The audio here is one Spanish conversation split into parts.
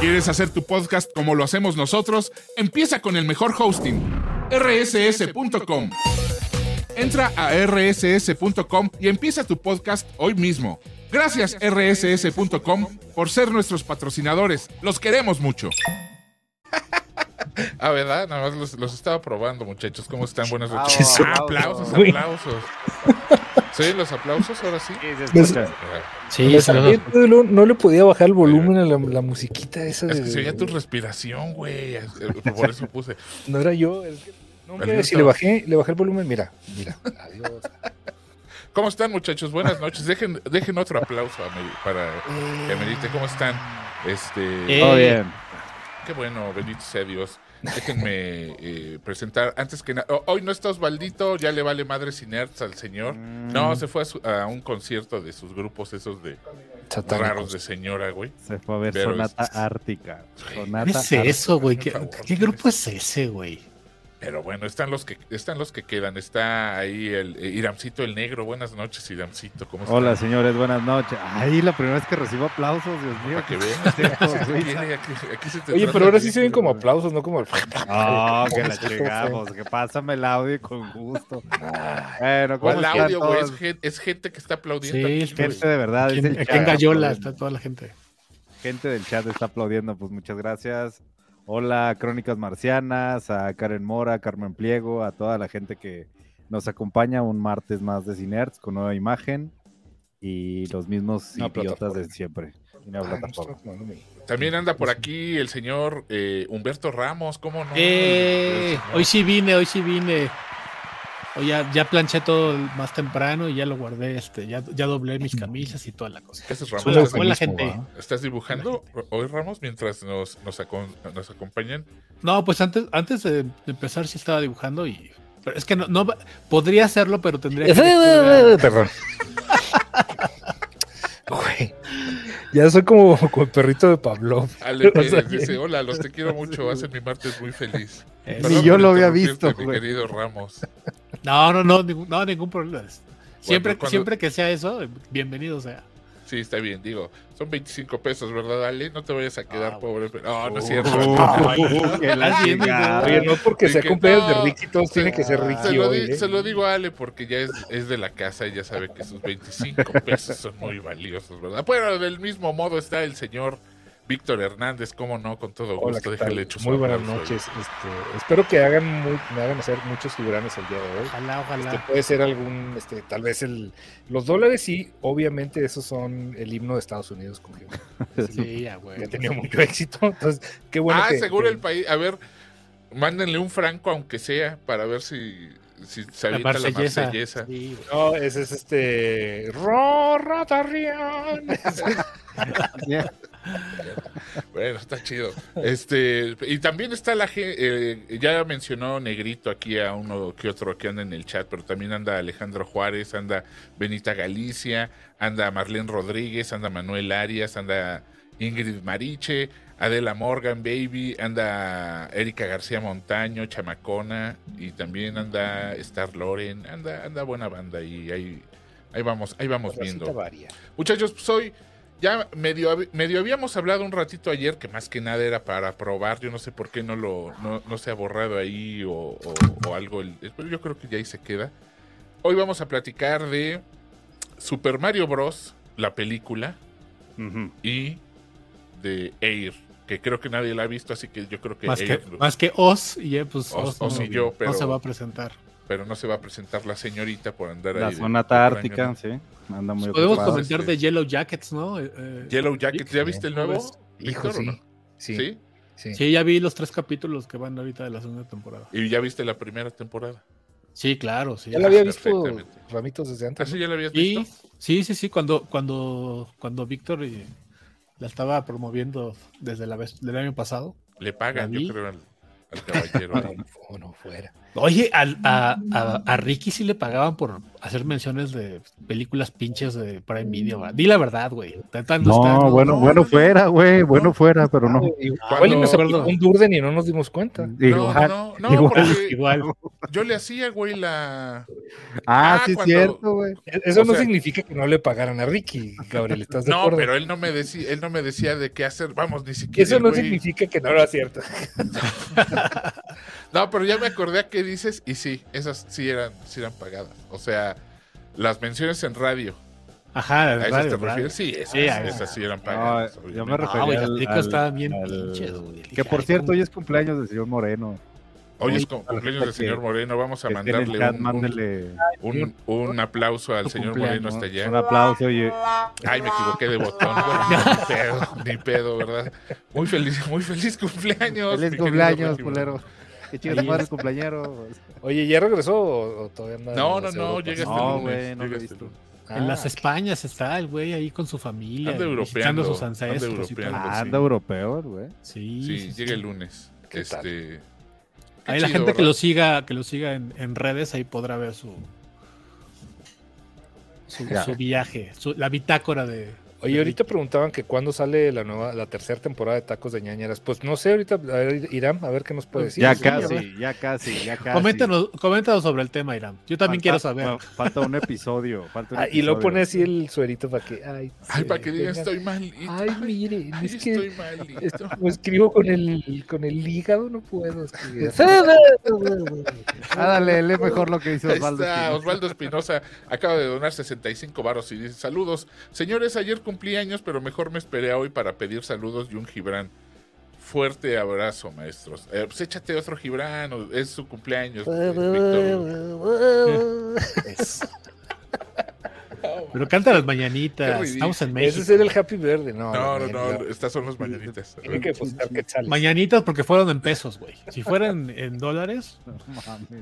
¿Quieres hacer tu podcast como lo hacemos nosotros? Empieza con el mejor hosting, rss.com. Entra a rss.com y empieza tu podcast hoy mismo. Gracias rss.com por ser nuestros patrocinadores. Los queremos mucho. Ah, ¿verdad? Nada más los, los estaba probando, muchachos. ¿Cómo están? Buenas noches. Ah, aplausos, aplausos. ¿Sí? ¿Los aplausos ahora sí? Sí. Sí, Me no, no le podía bajar el volumen a la, la musiquita esa. Es que de- se oía tu respiración, güey. Eh, Por eso puse. No era yo. es que- no, mira, Alberto. si le bajé, le bajé el volumen, mira, mira. Adiós. ¿Cómo están, muchachos? Buenas noches. Dejen, dejen otro aplauso a Meri- para que Merite. ¿Cómo están? Este, Eh, Todo bien. Qué bueno, bendito sea Dios. Déjenme eh, presentar. Antes que nada, hoy no está Osvaldito, ya le vale madre Nerds al señor. No, se fue a, su- a un concierto de sus grupos esos de Satánicos. raros de señora, güey. Se fue a ver Pero Sonata Ártica. ¿Qué Sonata es Ártica. eso, güey? ¿Qué, qué grupo es ese, güey? Pero bueno, están los que están los que quedan. Está ahí el eh, Iramcito el Negro. Buenas noches, Iramcito. ¿Cómo estás? Hola, señores, buenas noches. Ay, la primera vez que recibo aplausos, Dios mío. Para que vean. Oye, pero ahora sí se ven como aplausos, no como el. No, que la llegamos, que pásame el audio con gusto. Bueno, ¿cómo ¿Cuál están audio, güey? Es, gente que está aplaudiendo. Sí, aquí. Gente de verdad, Aquí en, el Gallola está toda la gente. Gente del chat está aplaudiendo, pues muchas gracias. Hola, Crónicas Marcianas, a Karen Mora, a Carmen Pliego, a toda la gente que nos acompaña un martes más de Cinerts con nueva imagen y los mismos Una idiotas plataforma. de siempre. Y una Ah, no tomando mi- También anda por aquí el señor eh, Humberto Ramos, ¿cómo no? Eh, hoy sí vine, hoy sí vine. Hoy ya, ya planché todo más temprano y ya lo guardé, este, ya, ya doblé mis camisas y toda la cosa. ¿Qué haces, Ramos? Hola, ¿Estás, hola, eufemismo, gente. estás dibujando hoy, Ramos, mientras nos, nos, acompañan? No, pues antes, antes de empezar sí estaba dibujando y. Pero es que no, no va- podría hacerlo, pero tendría que. Perdón. Güey. Ya soy como, como el perrito de Pablo. Ale O Pérez sea, dice, hola, los te quiero mucho, hacen mi martes muy feliz. Eh, Perdón yo lo había visto, Mi güey. querido Ramos. No, no, no, ningún, no, ningún problema. Siempre, cuando- siempre que sea eso, bienvenido sea. Sí, está bien, digo, son 25 pesos, ¿verdad, Ale? No te vayas a quedar Ah, pobre. pero- No, no es Uh, cierto. Oye, no porque sea cumpleaños no, de Ricky, todos tienen que ser Se Ricky lo, hoy. di- ¿eh? se lo digo a Ale porque ya es, es de la casa y ya sabe que sus 25 pesos son muy valiosos, ¿verdad? Bueno, del mismo modo está el señor Víctor Hernández, cómo no, con todo Hola, gusto, déjale echo su Muy buenas noches. Este, espero que hagan muy- me hagan hacer muchos figuranes el día de hoy. Ojalá, ojalá. Este, puede ser algún, este, tal vez el, los dólares sí, obviamente esos son el himno de Estados Unidos, como yo. Sí, ya, güey. que ha tenido mucho éxito. Entonces, qué bueno ah, que, seguro que- el país. A ver, mándenle un franco, aunque sea, para ver si, si se La avienta la marsellesa. marsellesa. Sí. No, ese es este. Ro Ratarrián. Bueno, está chido. Este, y también está la gente, ya mencionó Negrito aquí a uno que otro que anda en el chat, pero también anda Alejandro Juárez, anda Benita Galicia, anda Marlene Rodríguez, anda Manuel Arias, anda Ingrid Mariche, Adela Morgan, Baby, anda Erika García Montaño, Chamacona, y también anda Star Loren, anda, anda buena banda y ahí, ahí vamos, ahí vamos viendo. varia. Muchachos, pues hoy ya medio, medio habíamos hablado un ratito ayer, que más que nada era para probar. Yo no sé por qué no lo no, no se ha borrado ahí o, o- o algo. el- pero yo creo que ya ahí se queda. Hoy vamos a platicar de Super Mario Bros., la película, y de Air, que creo que nadie la ha visto, así que yo creo que Más que, Air, más que Oz, y ya, pues Oz- Oz, no, Oz y yo, pero- no se va a presentar. Pero no se va a presentar la señorita por andar La ahí. de- Sonata Ártica, sí. Anda muy Podemos comentar sí. de Yellow Jackets, ¿no? Eh, eh. Yellow Jacket, ¿ya viste el ¿cómo nuevo? ves? Hijo, Víctor, o sí. no? Sí. ¿Sí? sí. Sí, ya vi los tres capítulos que van ahorita de la segunda temporada. ¿Y ya viste la primera temporada? Sí, claro, sí. Ya la había Ah, visto. Ramitos desde antes. ¿Así ya la habías Y, visto? sí, sí, sí, cuando, cuando, cuando Víctor la estaba promoviendo desde la vez del año pasado. Le pagan, ¿La yo creo. al- al caballero. No, no fuera. Oye, al- a, a- a Ricky sí le pagaban por hacer menciones de películas pinches de Prime Video. ¿va? Di la verdad, güey. No, está- bueno, no, bueno no, fuera, güey, bueno no. fuera, pero no. Igual nos aplicó un Durden y no nos dimos cuenta. No, Igual, no, no, igual. porque Igual. yo le hacía, güey, la. Ah, Ah, sí, es cuando- cierto, güey. Eso O no sea- significa que no le pagaran a Ricky, Gabriel, ¿estás de No, acuerdo? pero él no me decía, él no me decía de qué hacer. Vamos, ni siquiera. Eso no güey- significa que no era cierto. No, pero ya me acordé a qué dices y sí, esas sí eran, sí eran pagadas. O sea, las menciones en radio. Ajá, ¿A esas te radio. refieres? Sí, esas, Sí, esas eran No, pagadas. yo me refería Ah, al- estaban bien al- pinches, güey. Que por ay, cierto, ¿cómo? hoy es cumpleaños del señor Moreno. Hoy es cumpleaños del señor Moreno. Vamos a mandarle chat, un, un, un- un aplauso al señor Moreno hasta allá. un aplauso y Ay, me equivoqué de botón. Ni pedo, ni pedo, ¿verdad? Muy feliz, muy feliz cumpleaños. feliz cumpleaños, culero. Qué chido Ahí madre el cumpleañero. Oye, ¿ya regresó o, o todavía anda? No, no, no, llega este No, lunes. güey, no llega lo he este visto. lunes. En Ah, las ok. Españas está el güey ahí con su familia. Anda visitando europeando, sus anda ancestros. europeando. Ah, sí. anda europeo, güey. Sí, Sí, sí, llega sí. el lunes. ¿Qué tal? Este. qué Ahí la gente que lo siga, que lo siga en, en redes, ahí podrá ver su su, su viaje, su- la bitácora de. Oye, ahorita preguntaban que cuándo sale la nueva, la tercera temporada de Tacos de ñañeras. Pues no sé, ahorita, a ver, Irán, a ver qué nos puede decir. ya casi, ya casi, ya casi. Coméntanos, coméntanos sobre el tema, Irán. Yo también Falta- quiero saber. fa- Falta un episodio. Falta un Ah, y lo pone así el suerito para que. Ay, Ay, para que digan, estoy malito. Ay, miren, Ay, es estoy que malito. es- como escribo con el, con el hígado, no puedo escribir. Ah, dale, lee mejor lo que dice Ahí Osvaldo. Espinosa. Osvaldo Espinosa acaba de donar 65 varos y dice: Saludos, señores, ayer cumplí años, pero mejor me esperé a hoy para pedir saludos y un Gibran. Fuerte abrazo, maestros. Eh, pues échate otro Gibran, es su cumpleaños. Víctor. Pero canta las Qué mañanitas. Estamos en México. Ese es el Happy Verde, no. No, no, estas son las mañanitas. Tiene que buscar quetzales. Mañanitas porque fueron en pesos, güey. Si fueran en dólares.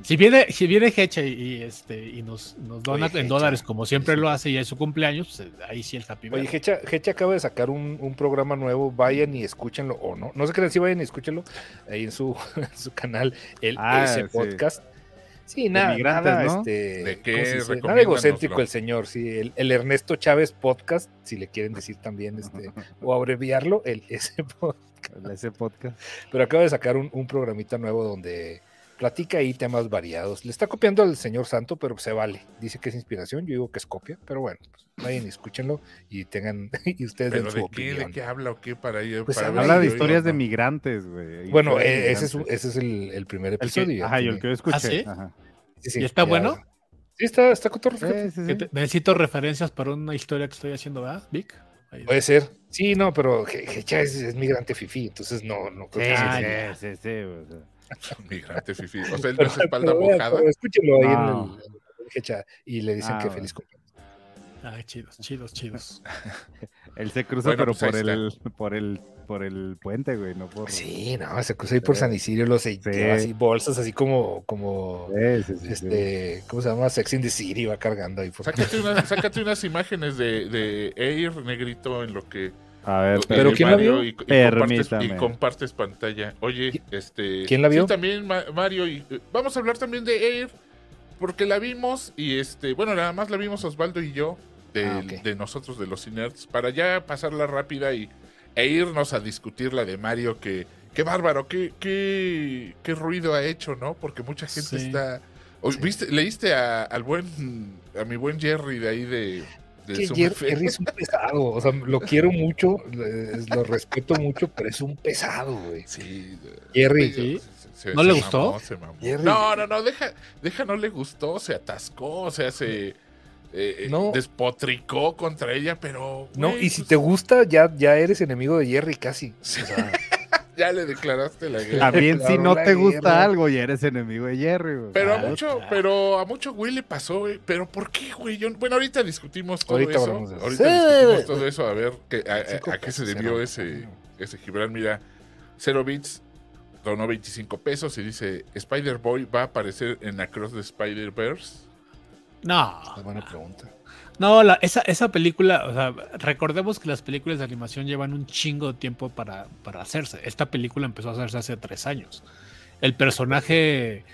Si viene, si viene Hecha y, y, este y nos, nos dona Oye, en Hecha. dólares como siempre lo hace y es su cumpleaños, pues, ahí sí el happy Oye, birthday. Hecha, Hecha acaba de sacar un, un programa nuevo, vayan y escúchenlo, o no, no se crean si vayan y escúchenlo, ahí en su, en su canal, el Ah, ese sí. podcast. Sí, nada, nada, ¿no? este, ¿De qué? ¿cómo se? Nada egocéntrico el señor, sí, el, el Ernesto Chávez Podcast, si le quieren decir también, este, o abreviarlo, el ese podcast. Ese podcast. Pero acaba de sacar un, un programita nuevo donde platica ahí temas variados. Le está copiando al señor Santo, pero se vale. Dice que es inspiración, yo digo que es copia, pero bueno, pues, vayan y escúchenlo y tengan, y ustedes den ¿Pero su de qué? opinión. ¿De qué habla o qué para ir? Pues para habla de yo historias de migrantes, güey. Bueno, eh, ese es, migrantes. ese es el, el primer El que- episodio. ajá, y el que yo escuché. ¿Ah, sí? ajá. sí, sí, ¿Y está ya- bueno? Sí, está, está Que sí. te- necesito referencias para una historia que estoy haciendo, ¿verdad, Vic? Puede ser. Sí, no, pero Hecha es, es migrante fifi, entonces no, no creo que Sí, Ah, sí, sí, sí, sí, o sea. Migrante fifi. O sea, él no es espalda mojada. pero escúchenlo ahí No. en el, Hecha y le dicen Ah, que feliz cumpleaños. Ay, chidos, chidos, chidos. Él se cruza, Bueno, pero pues por el, por el, por el puente, güey, no por. Sí, no, se cruza ahí por San Isidro, los Sí. así bolsas así como, como Sí, sí, sí, sí. este, ¿cómo se llama? Sex in the City va cargando ahí por Sácate, una- sácate unas imágenes de, de Air negrito en lo que. A ver, Pero eh, ¿quién la Mario, vio? Y, y compartes, Permítame. y compartes pantalla. Oye, ¿Qui- este. quién la vio? Sí, también Ma- Mario. Y, eh, vamos a hablar también de Air. Porque la vimos y este. Bueno, nada más la vimos Osvaldo y yo. De, Ah, de nosotros, de los Inerts. Para ya pasarla rápida y, e irnos a discutir la de Mario. Que. Qué bárbaro, qué, qué, qué ruido ha hecho, ¿no? Porque mucha gente Sí. está. ¿viste, leíste a, al buen. a mi buen Jerry de ahí de. De que? Jerry es un pesado, o sea, lo quiero mucho, lo respeto mucho, pero es un pesado, güey. Sí. Jerry. Sí. se- se- ¿No se le mamó, gustó? se mamó. Jerry. No, no, no, deja, deja, no le gustó, se atascó, o sea, se eh, No. despotricó contra ella, pero. No, y si pues, te gusta, ya, ya eres enemigo de Jerry casi. O sea, Ya le declaraste la guerra. También si no la te gusta guerra. algo y eres enemigo de Jerry, güey. Pero a Claro, mucho, claro. pero a mucho güey le pasó, güey. Pero ¿por qué, güey? Yo- bueno, ahorita discutimos todo Ahorita eso. de eso. Ahorita Sí. discutimos todo eso, a ver que- a, a- a qué se debió cero. ese, ese Gibran. Mira, Zero Bits donó 25 pesos y dice: Spider-Boy va a aparecer en Across the Spider-Verse. No, es buena pregunta. No, la- esa, esa película, o sea, recordemos que las películas de animación llevan un chingo de tiempo para, para hacerse. Esta película empezó a hacerse hace tres años. el personaje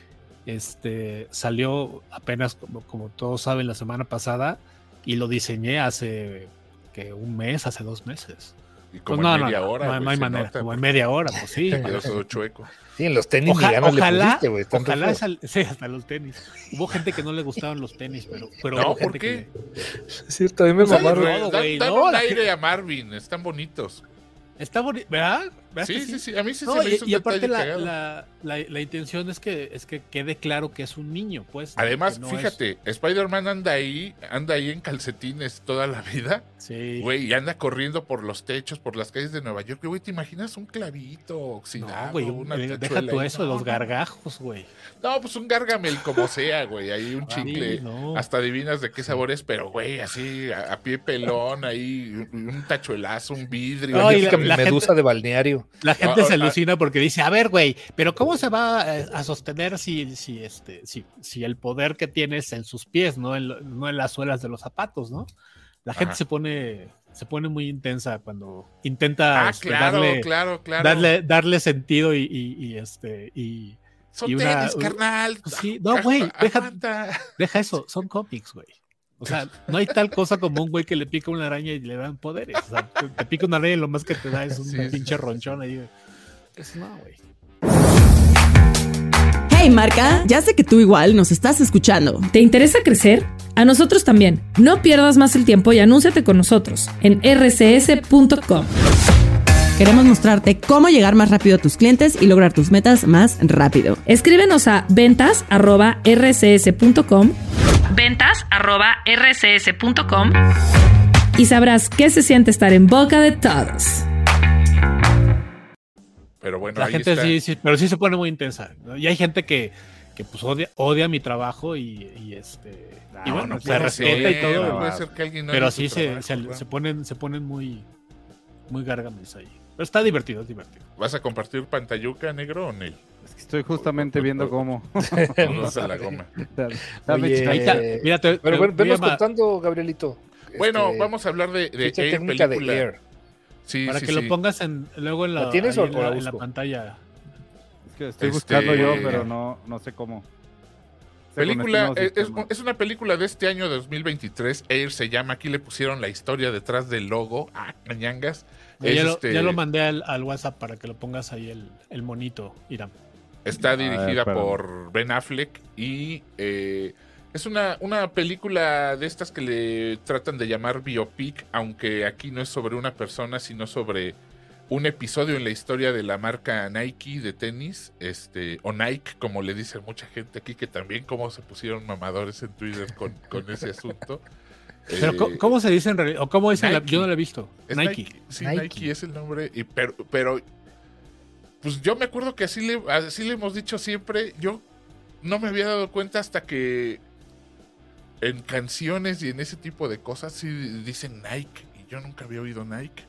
este, salió apenas, como, como todos saben, la semana pasada y lo diseñé hace que un mes, hace dos meses. Y Pues como no, en no, media no, hora. no, güey, no hay manera, nota, como en media hora, pues sí. Te quedó todo chueco. Sí, en los tenis Oja- ni ganas le ojalá, pusiste, re ojalá sal- sí, hasta los tenis. Hubo gente que no le gustaban los tenis, pero, pero No, ¿por qué? que- Es cierto, a mí me sea, mamaron. no, un la aire a Marvin, están bonitos. Está bonito, ¿verdad? ¿Verdad Sí, sí, sí, a mí sí No, se me y, hizo un y aparte detalle la, la, la- la intención es que es que quede claro que es un niño, pues. Además, no fíjate, Spider-Man anda ahí, anda ahí en calcetines toda la vida, es- sí. güey, y anda corriendo por los techos, por las calles de Nueva York. Güey, ¿te imaginas un clavito oxidado? No, güey, una eh, deja tú eso, No, los gargajos, güey. No, pues un gargamel como sea, güey, ahí un chicle. Hasta adivinas de qué sabor es, pero güey, así a, a pie pelón, ahí un, tachuelazo, un vidrio. No, y la- la medusa gente- de balneario. La gente Ah, se ah, alucina porque dice, a ver, güey, pero ¿cómo se va eh, a sostener si, si, este, si, si el poder que tienes en sus pies, no en, no en las suelas de los zapatos, ¿no? La gente Ajá. se pone, se pone muy intensa cuando intenta Ah, este, claro, darle, claro, claro. darle, darle sentido y, y- y, este y Son y una- tenis, carnal. Sí, no, güey, deja eso, son cómics, güey. O sea, no hay tal cosa como un güey que le pica una araña y le dan poderes. O sea, te, te pica una araña y lo más que te da es un Sí, sí. pinche ronchón ahí. Eso no, güey. Hey marca, ya sé que tú igual nos estás escuchando. ¿Te interesa crecer? A nosotros también. No pierdas más el tiempo y anúnciate con nosotros en rcs.com. Queremos mostrarte cómo llegar más rápido a tus clientes y lograr tus metas más rápido. Escríbenos a ventas@rcs.com. ventas@rcs.com y sabrás qué se siente estar en boca de todos. Pero bueno, La ahí gente está. sí, sí, pero sí se pone muy intensa. ¿no? Y hay gente que, que pues odia, odia mi trabajo y, y, este y No, bueno, no se respeta ser, y todo. no. puede ser que alguien no pero sí se, trabajo, se, se ponen, se ponen muy, muy gargames ahí. Pero está divertido, es divertido. ¿Vas a compartir pantalluca negro o Nel? Es que estoy justamente viendo cómo. Vamos a la goma. Dame Oye. Ahí está, mira, te- Pero te bueno, venos contando, Gabrielito. Bueno, este, vamos a hablar de, de Air, técnica película. de Air. Sí, para sí, que sí. lo pongas en, luego en la, ¿La tienes o en la la, en la busco? pantalla. Es que estoy Este- buscando yo, pero no, no sé cómo. Película, este es, es- una película de este año 2023. Air se llama. Aquí le pusieron la historia detrás del logo. Ah, cañangas. Ya, este, ya lo mandé al, al WhatsApp para que lo pongas ahí el, el monito, Irán. Está ver, dirigida por Ben Affleck y eh, es una, una película de estas que le tratan de llamar biopic, aunque aquí no es sobre una persona, sino sobre un episodio en la historia de la marca Nike de tenis, este, o Nike, como le dice mucha gente aquí, que también como se pusieron mamadores en Twitter con, con ese asunto. Pero Eh, ¿cómo, cómo se dice en realidad? ¿O cómo la- Nike. yo no lo he visto. es Nike. Sí, Nike. Nike. es el nombre. Y, pero, pero, pues yo me acuerdo que así le, así le hemos dicho siempre. Yo no me había dado cuenta hasta que en canciones y en ese tipo de cosas sí dicen Nike. Y yo nunca había oído Nike.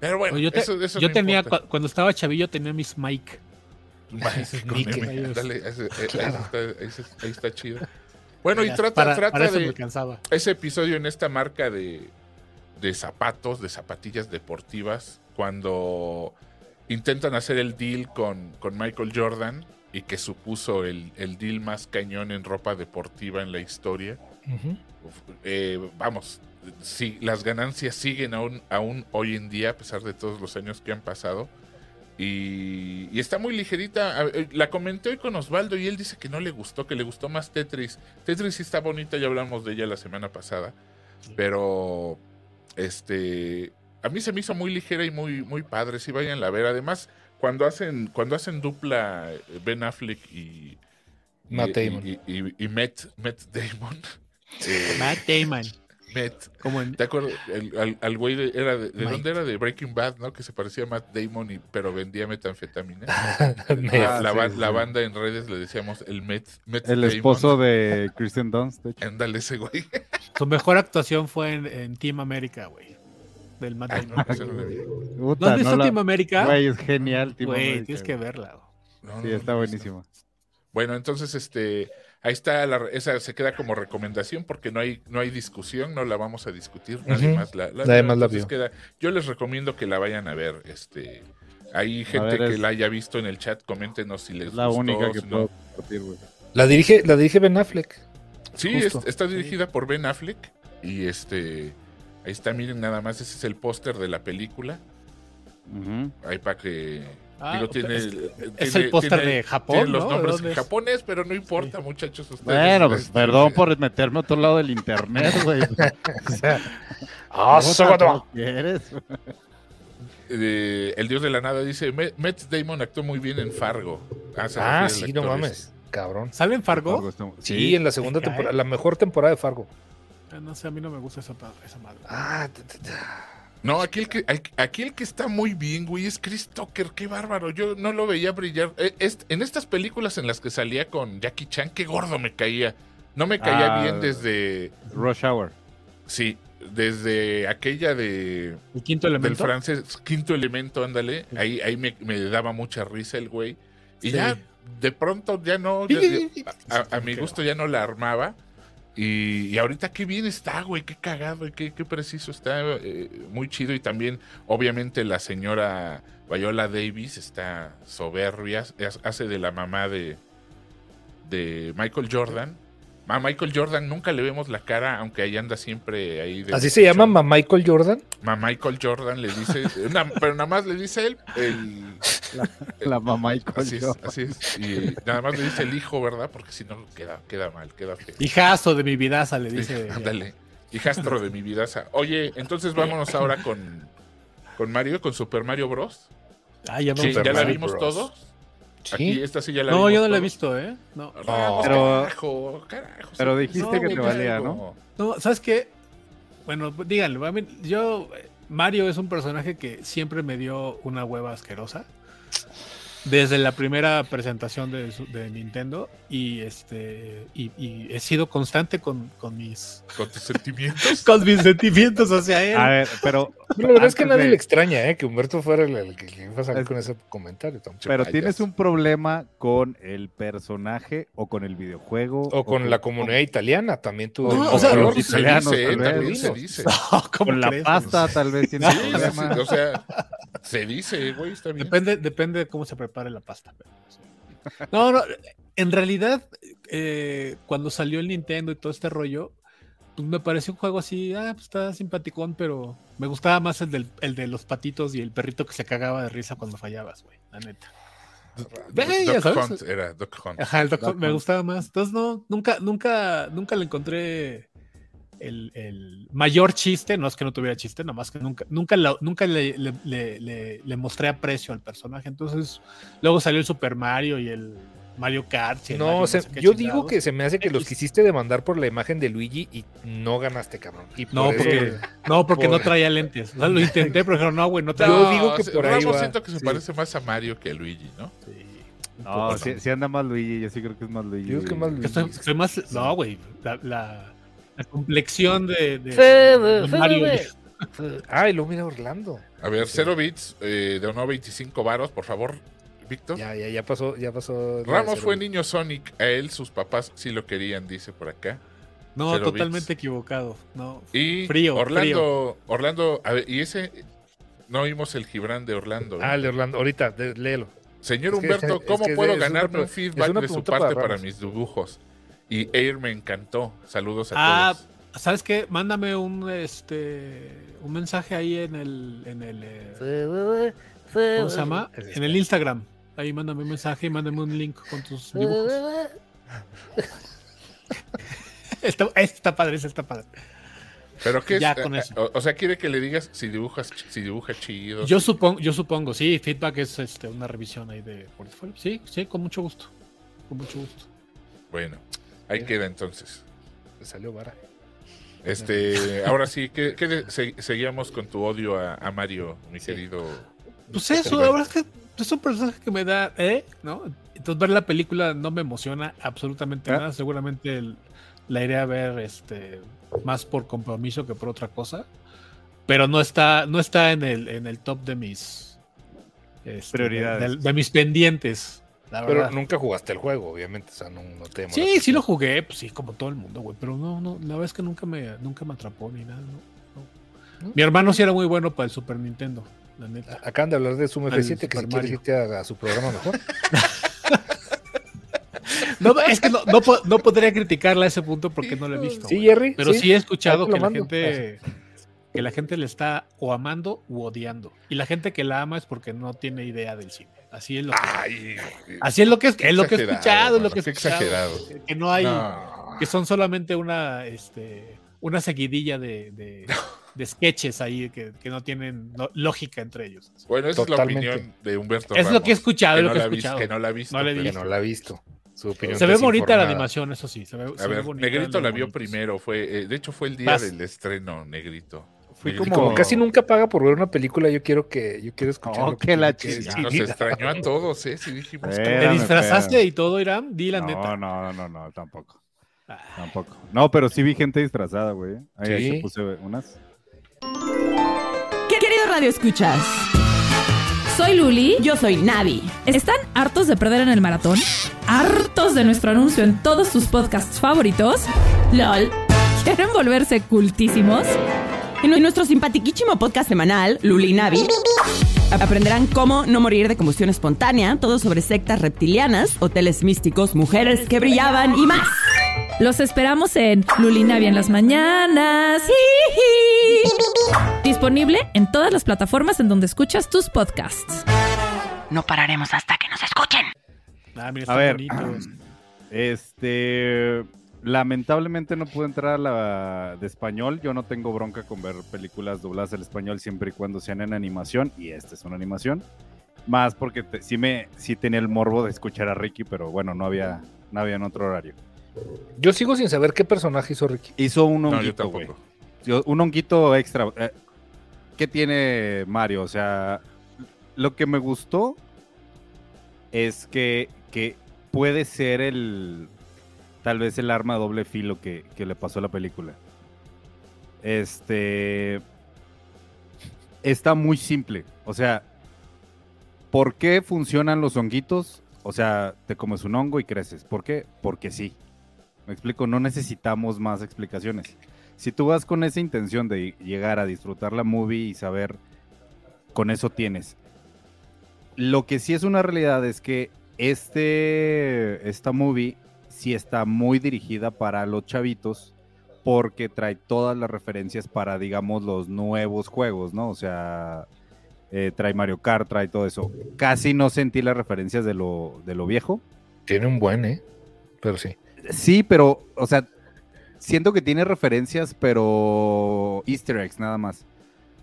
Pero bueno, yo te- eso, eso yo no tenía, cu- cuando estaba chavillo, tenía mis Mike. Mike, con Nike. M. Ahí Dale, ese- ahí, Claro. está, ahí está- ahí está chido. Bueno, y trata, para, trata para de, ese episodio en esta marca de, de zapatos, de zapatillas deportivas, cuando intentan hacer el deal con, con Michael Jordan y que supuso el, el deal más cañón en ropa deportiva en la historia. Eh, vamos, sí, las ganancias siguen aún, aún hoy en día, a pesar de todos los años que han pasado. Y, y está muy ligerita. La comenté hoy con Osvaldo y él dice que no le gustó, que le gustó más Tetris. Tetris sí está bonita, ya hablamos de ella la semana pasada. Pero este a mí se me hizo muy ligera y muy, muy padre. Sí, vayan a ver. Además, cuando hacen, cuando hacen dupla eh, Ben Affleck y, y- Matt Damon. y, y- y Matt, Matt Damon. eh, Matt Damon. Matt. Como en, ¿Te acuerdas? El, al, al güey de, era de, ¿de Mike. dónde era? De Breaking Bad, ¿no? Que se parecía a Matt Damon, y, pero vendía metanfetamina. Me- la, Ah, la sí, ba- sí. la banda en redes le decíamos el Met. Matt El Damon. esposo de Christian Dunst, de hecho. Ándale ese güey. su mejor actuación fue en, en Team America, güey. Del Matt Damon. no, ese no lo vi. ¿No Puta, has visto la- Team America? Güey, es genial, Team Güey, America, tienes que verla. No, Sí, no, está no, buenísimo. Bueno, entonces este ahí está la, esa se queda como recomendación porque no hay no hay discusión, no la vamos a discutir, nadie Ujú. más la, la Nadie más la vio. queda- yo les recomiendo que la vayan a ver, este Hay gente ver, que es- la haya visto en el chat, coméntenos si les Es la gustó, única que si puedo compartir, güey. La dirige, la dirige Ben Affleck. Sí, es- está dirigida por Ben Affleck y este ahí está, miren nada más, ese es el póster de la película. Ahí para que Ah, digo, tiene, es- tiene- es el póster de Japón, tiene los ¿no? nombres ¿Dónde en japonés, pero no importa, muchachos. Ustedes, Bueno, pues este, perdón por meterme a otro lado del internet, güey. O sea, ¡Ah, ¿cómo sábado! quieres? eh, el dios de la nada dice, "Me- Matt Damon actuó muy bien en Fargo. Ah, Ah, sí, no actor mames. Cabrón. ¿Sale en Fargo? Sí, en la segunda temporada, la mejor temporada de Fargo. No sé, a mí no me gusta esa, esa madre. Ah, No, aquí el, que, aquí el que está muy bien, güey, es Chris Tucker. Qué bárbaro. Yo no lo veía brillar. Eh, est- en estas películas en las que salía con Jackie Chan, qué gordo me caía. No me caía Ah. bien desde. Rush Hour. Sí, desde aquella de. ¿El quinto Del elemento? francés, quinto elemento, ándale. Ahí, ahí me, me daba mucha risa el güey. Y Sí. ya, de pronto ya no. ya- ya- a, a mi gusto ya no la armaba. Y, ahorita qué bien está, güey, qué cagado qué, preciso está, eh, muy chido. Y también, obviamente, la señora Viola Davis está soberbia, hace de la mamá de, de Michael Jordan. A Michael Jordan nunca le vemos la cara, aunque ahí anda siempre ahí. de ¿Así se llama. Ma Michael Jordan? Ma Michael Jordan le dice, pero nada más le dice él, el, La mamá y así es, coño. así es, y nada más le dice el hijo, ¿verdad? Porque si no queda, queda mal, queda feo. Hijazo de mi vidaza, le Sí, dice. ándale, hijastro de mi vida. Oye, entonces vámonos ahora con, con Mario, con Super Mario Bros. Ah, ya me Sí. ¿Ya la vimos Bros. todos? Aquí, esta sí ya la No, vimos yo no la he visto, ¿eh? No. Vamos, Pero- carajo, carajo, pero dijiste que te valía, claro. No, ¿sabes qué? Bueno, díganlo. a mí- Yo, Mario es un personaje que siempre me dio una hueva asquerosa. Desde la primera presentación de, su- de Nintendo. Y este. Y, y he sido constante con, con mis. Con tus sentimientos. Con mis sentimientos hacia él. A ver, pero, La verdad es que nadie de- le extraña, ¿eh? Que Humberto fuera el, el que, iba a salir con ese comentario. Tom. pero. ¿tienes un problema con el personaje o con el videojuego? O con la comunidad italiana también tuvo. No, o sea, los se italianos, dice, tal vez. se dice. No, ¿cómo Con la pasta tal vez tienes Sí, sí, problema. sí, o sea, se dice, güey, está bien. Depende, depende de cómo se prepare la pasta. No, no, en realidad, eh, cuando salió el Nintendo y todo este rollo, pues me pareció un juego así, ah, pues está simpaticón, pero me gustaba más el, del, el de los patitos y el perrito que se cagaba de risa cuando fallabas, güey, la neta. Duck. Hunt era Duck Hunt. Ajá, el Doc- Duck me Hunt. gustaba más. Entonces, no, nunca, nunca, nunca le encontré el, el mayor chiste, no es que no tuviera chiste, nomás que nunca, nunca, la- nunca le, le- le- le- le mostré aprecio al personaje. Entonces, luego salió el Super Mario y el Mario Kart. y el Mario No, se- sé qué yo digo que se me hace que los quisiste demandar por la imagen de Luigi y no ganaste, cabrón. Y No, por eso- porque, no, porque no traía lentes. O sea, lo intenté, pero dijeron, no, güey, no traía Yo digo que por ahí va. siento que se Sí. parece más a Mario que a Luigi, ¿no? No, si, si anda más Luigi, yo sí creo que es más Luigi. Yo creo que más Que Estoy, estoy más. No, güey. La, la, la complexión de, de- Mario. Lo mira Orlando. A ver, 0 bits eh, de no 25 varos, por favor, Víctor. Ya, ya, ya pasó, ya pasó. Ramos fue niño Sonic, a él sus papás sí lo querían, dice por acá. No, Cero totalmente bits. equivocado. No. Y Frío, Orlando, Orlando, a ver, y ese no oímos el Gibran de Orlando. ¿eh? Ah, el de Orlando, ahorita, de- léelo. Señor es que- Humberto, es ¿cómo que puedo ganarme un feedback de su parte para mis dibujos? Y Air me encantó. Saludos a Ah, todos. ¿sabes qué? Mándame un este un mensaje ahí en el en el eh, ¿cómo se llama? En el Instagram. Ahí mándame un mensaje y mándame un link con tus dibujos. está, está padre, ese está padre. Pero qué es, ya con eh, eso. O, o sea, quiere que le digas si dibujas, si dibuja chido. Yo supongo, yo supongo, sí, feedback es este una revisión ahí de portfolio. Sí, sí, con mucho gusto. Con mucho gusto. Bueno, ahí queda entonces. Salió vara. Este, ahora sí, ¿qué, qué de- se- seguíamos con tu odio a, a Mario, mi querido? Pues eso, la verdad es que es un personaje que me da, ¿eh? ¿No? Entonces ver la película no me emociona absolutamente Ah. nada. Seguramente el- la iré a ver este más por compromiso que por otra cosa. Pero no está, no está en el, en el top de mis este, Prioridades. De, de mis pendientes. La Pero nunca jugaste el juego, obviamente. O sea, no, no te Sí, sí lo jugué, pues sí, como todo el mundo, güey. Pero no, no, la verdad es que nunca me, nunca me atrapó ni nada. no, no. ¿No? Mi hermano sí era muy bueno para el Super Nintendo. la neta. Acaban de hablar de Al F7, que si quieres irte a, a su programa mejor. No, es que no, no, po- no podría criticarla a ese punto porque no lo he visto. Sí. Jerry. Pero sí, he escuchado que la mando. gente que la gente le está o amando u odiando. Y la gente que la ama es porque no tiene idea del cine. Así es lo que, Ay, así es lo que es, es lo que he escuchado, es lo que he escuchado. exagerado. Que- Que no hay, no. que son solamente una, este, una seguidilla de, de, de sketches ahí que, que no tienen lógica entre ellos. Bueno, esa Totalmente. es la opinión de Humberto Es lo que he escuchado, que es lo no que he la ha visto, escuchado. que no la ha visto. No he visto. no la ha visto. Su opinión Se ve bonita la animación, eso sí. Se ve, se A ve ver, bonita, Negrito la vio primero, fue, eh, de hecho fue el día Vas. del estreno, Negrito. Fui como- Como casi nunca paga por ver una película, yo quiero que yo quiero escuchar. Oh, lo que que la chingada. Nos extrañó a todos, ¿eh? Sí dijimos que- ¿Te disfrazaste espérame. y todo, Irán? Di la No, neta. no, no, no, tampoco. Ah. Tampoco. No, pero sí vi gente disfrazada, güey. Ahí, ahí Sí. te puse unas. ¿Qué querido Radio Escuchas? Soy Luli. Yo soy Navi. ¿Están hartos de perder en el maratón? ¿Hartos de nuestro anuncio en todos sus podcasts favoritos? LOL. ¿Quieren volverse cultísimos? En nuestro simpatiquísimo podcast semanal, Luli Navi, aprenderán cómo no morir de combustión espontánea, todo sobre sectas reptilianas, hoteles místicos, mujeres que brillaban y más. Los esperamos en Lulinavia en las mañanas. Disponible en todas las plataformas en donde escuchas tus podcasts. No pararemos hasta que nos escuchen. Ah, mira, A ver, este. Lamentablemente no pude entrar a la de español. Yo no tengo bronca con ver películas dobladas al español siempre y cuando sean en animación. Y esta es una animación. Más porque te- sí me sí tenía el morbo de escuchar a Ricky, pero bueno, no había, no había en otro horario. Yo sigo sin saber qué personaje hizo Ricky. Hizo un honguito, güey. un honguito extra. Eh, ¿Qué tiene Mario? O sea, lo que me gustó es que, que puede ser el. Tal vez el arma doble filo que, que le pasó a la película. Este. Está muy simple. O sea, ¿por qué funcionan los honguitos? O sea, te comes un hongo y creces. ¿Por qué? Porque sí. Me explico, no necesitamos más explicaciones si tú vas con esa intención de llegar a disfrutar la movie y saber, con eso tienes. Lo que sí es una realidad es que este, esta movie sí está muy dirigida para los chavitos porque trae todas las referencias para, digamos, los nuevos juegos, ¿no? O sea, eh, trae Mario Kart, trae todo eso. Casi no sentí las referencias de lo, de lo viejo. Tiene un buen, ¿eh? Pero sí. Sí, pero, o sea, siento que tiene referencias, pero easter eggs nada más.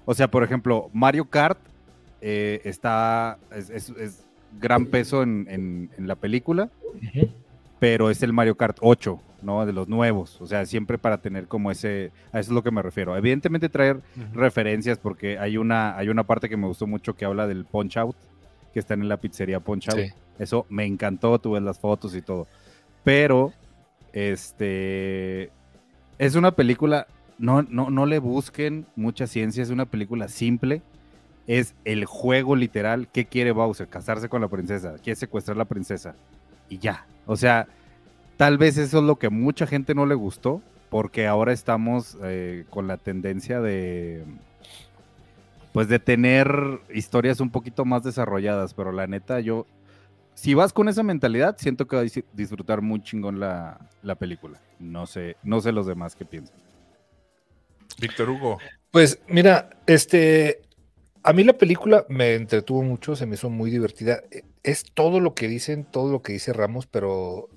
O sea, por ejemplo, Mario Kart eh, está, es, es- es gran peso en, en- en la película, pero es el Mario Kart 8, ¿no? De los nuevos. O sea, siempre para tener como ese, a eso es lo que me refiero. Evidentemente traer referencias, porque hay una, hay una parte que me gustó mucho que habla del Punch Out, que está en la pizzería Punch Out. Sí. Eso me encantó, tuve las fotos y todo. Pero, este, es una película, no, no, no le busquen mucha ciencia, es una película simple. Es el juego literal. ¿Qué quiere Bowser? Casarse con la princesa. Quiere secuestrar a la princesa. Y ya. O sea, tal vez eso es lo que mucha gente no le gustó. Porque ahora estamos eh, con la tendencia de. Pues de tener historias un poquito más desarrolladas. Pero la neta, yo. Si vas con esa mentalidad, siento que vas a dis- disfrutar muy chingón la, la película. No sé, no sé los demás qué piensan. Víctor Hugo. Pues mira, este, a mí la película me entretuvo mucho, se me hizo muy divertida. Eh, Es todo lo que dicen, todo lo que dice Ramos, pero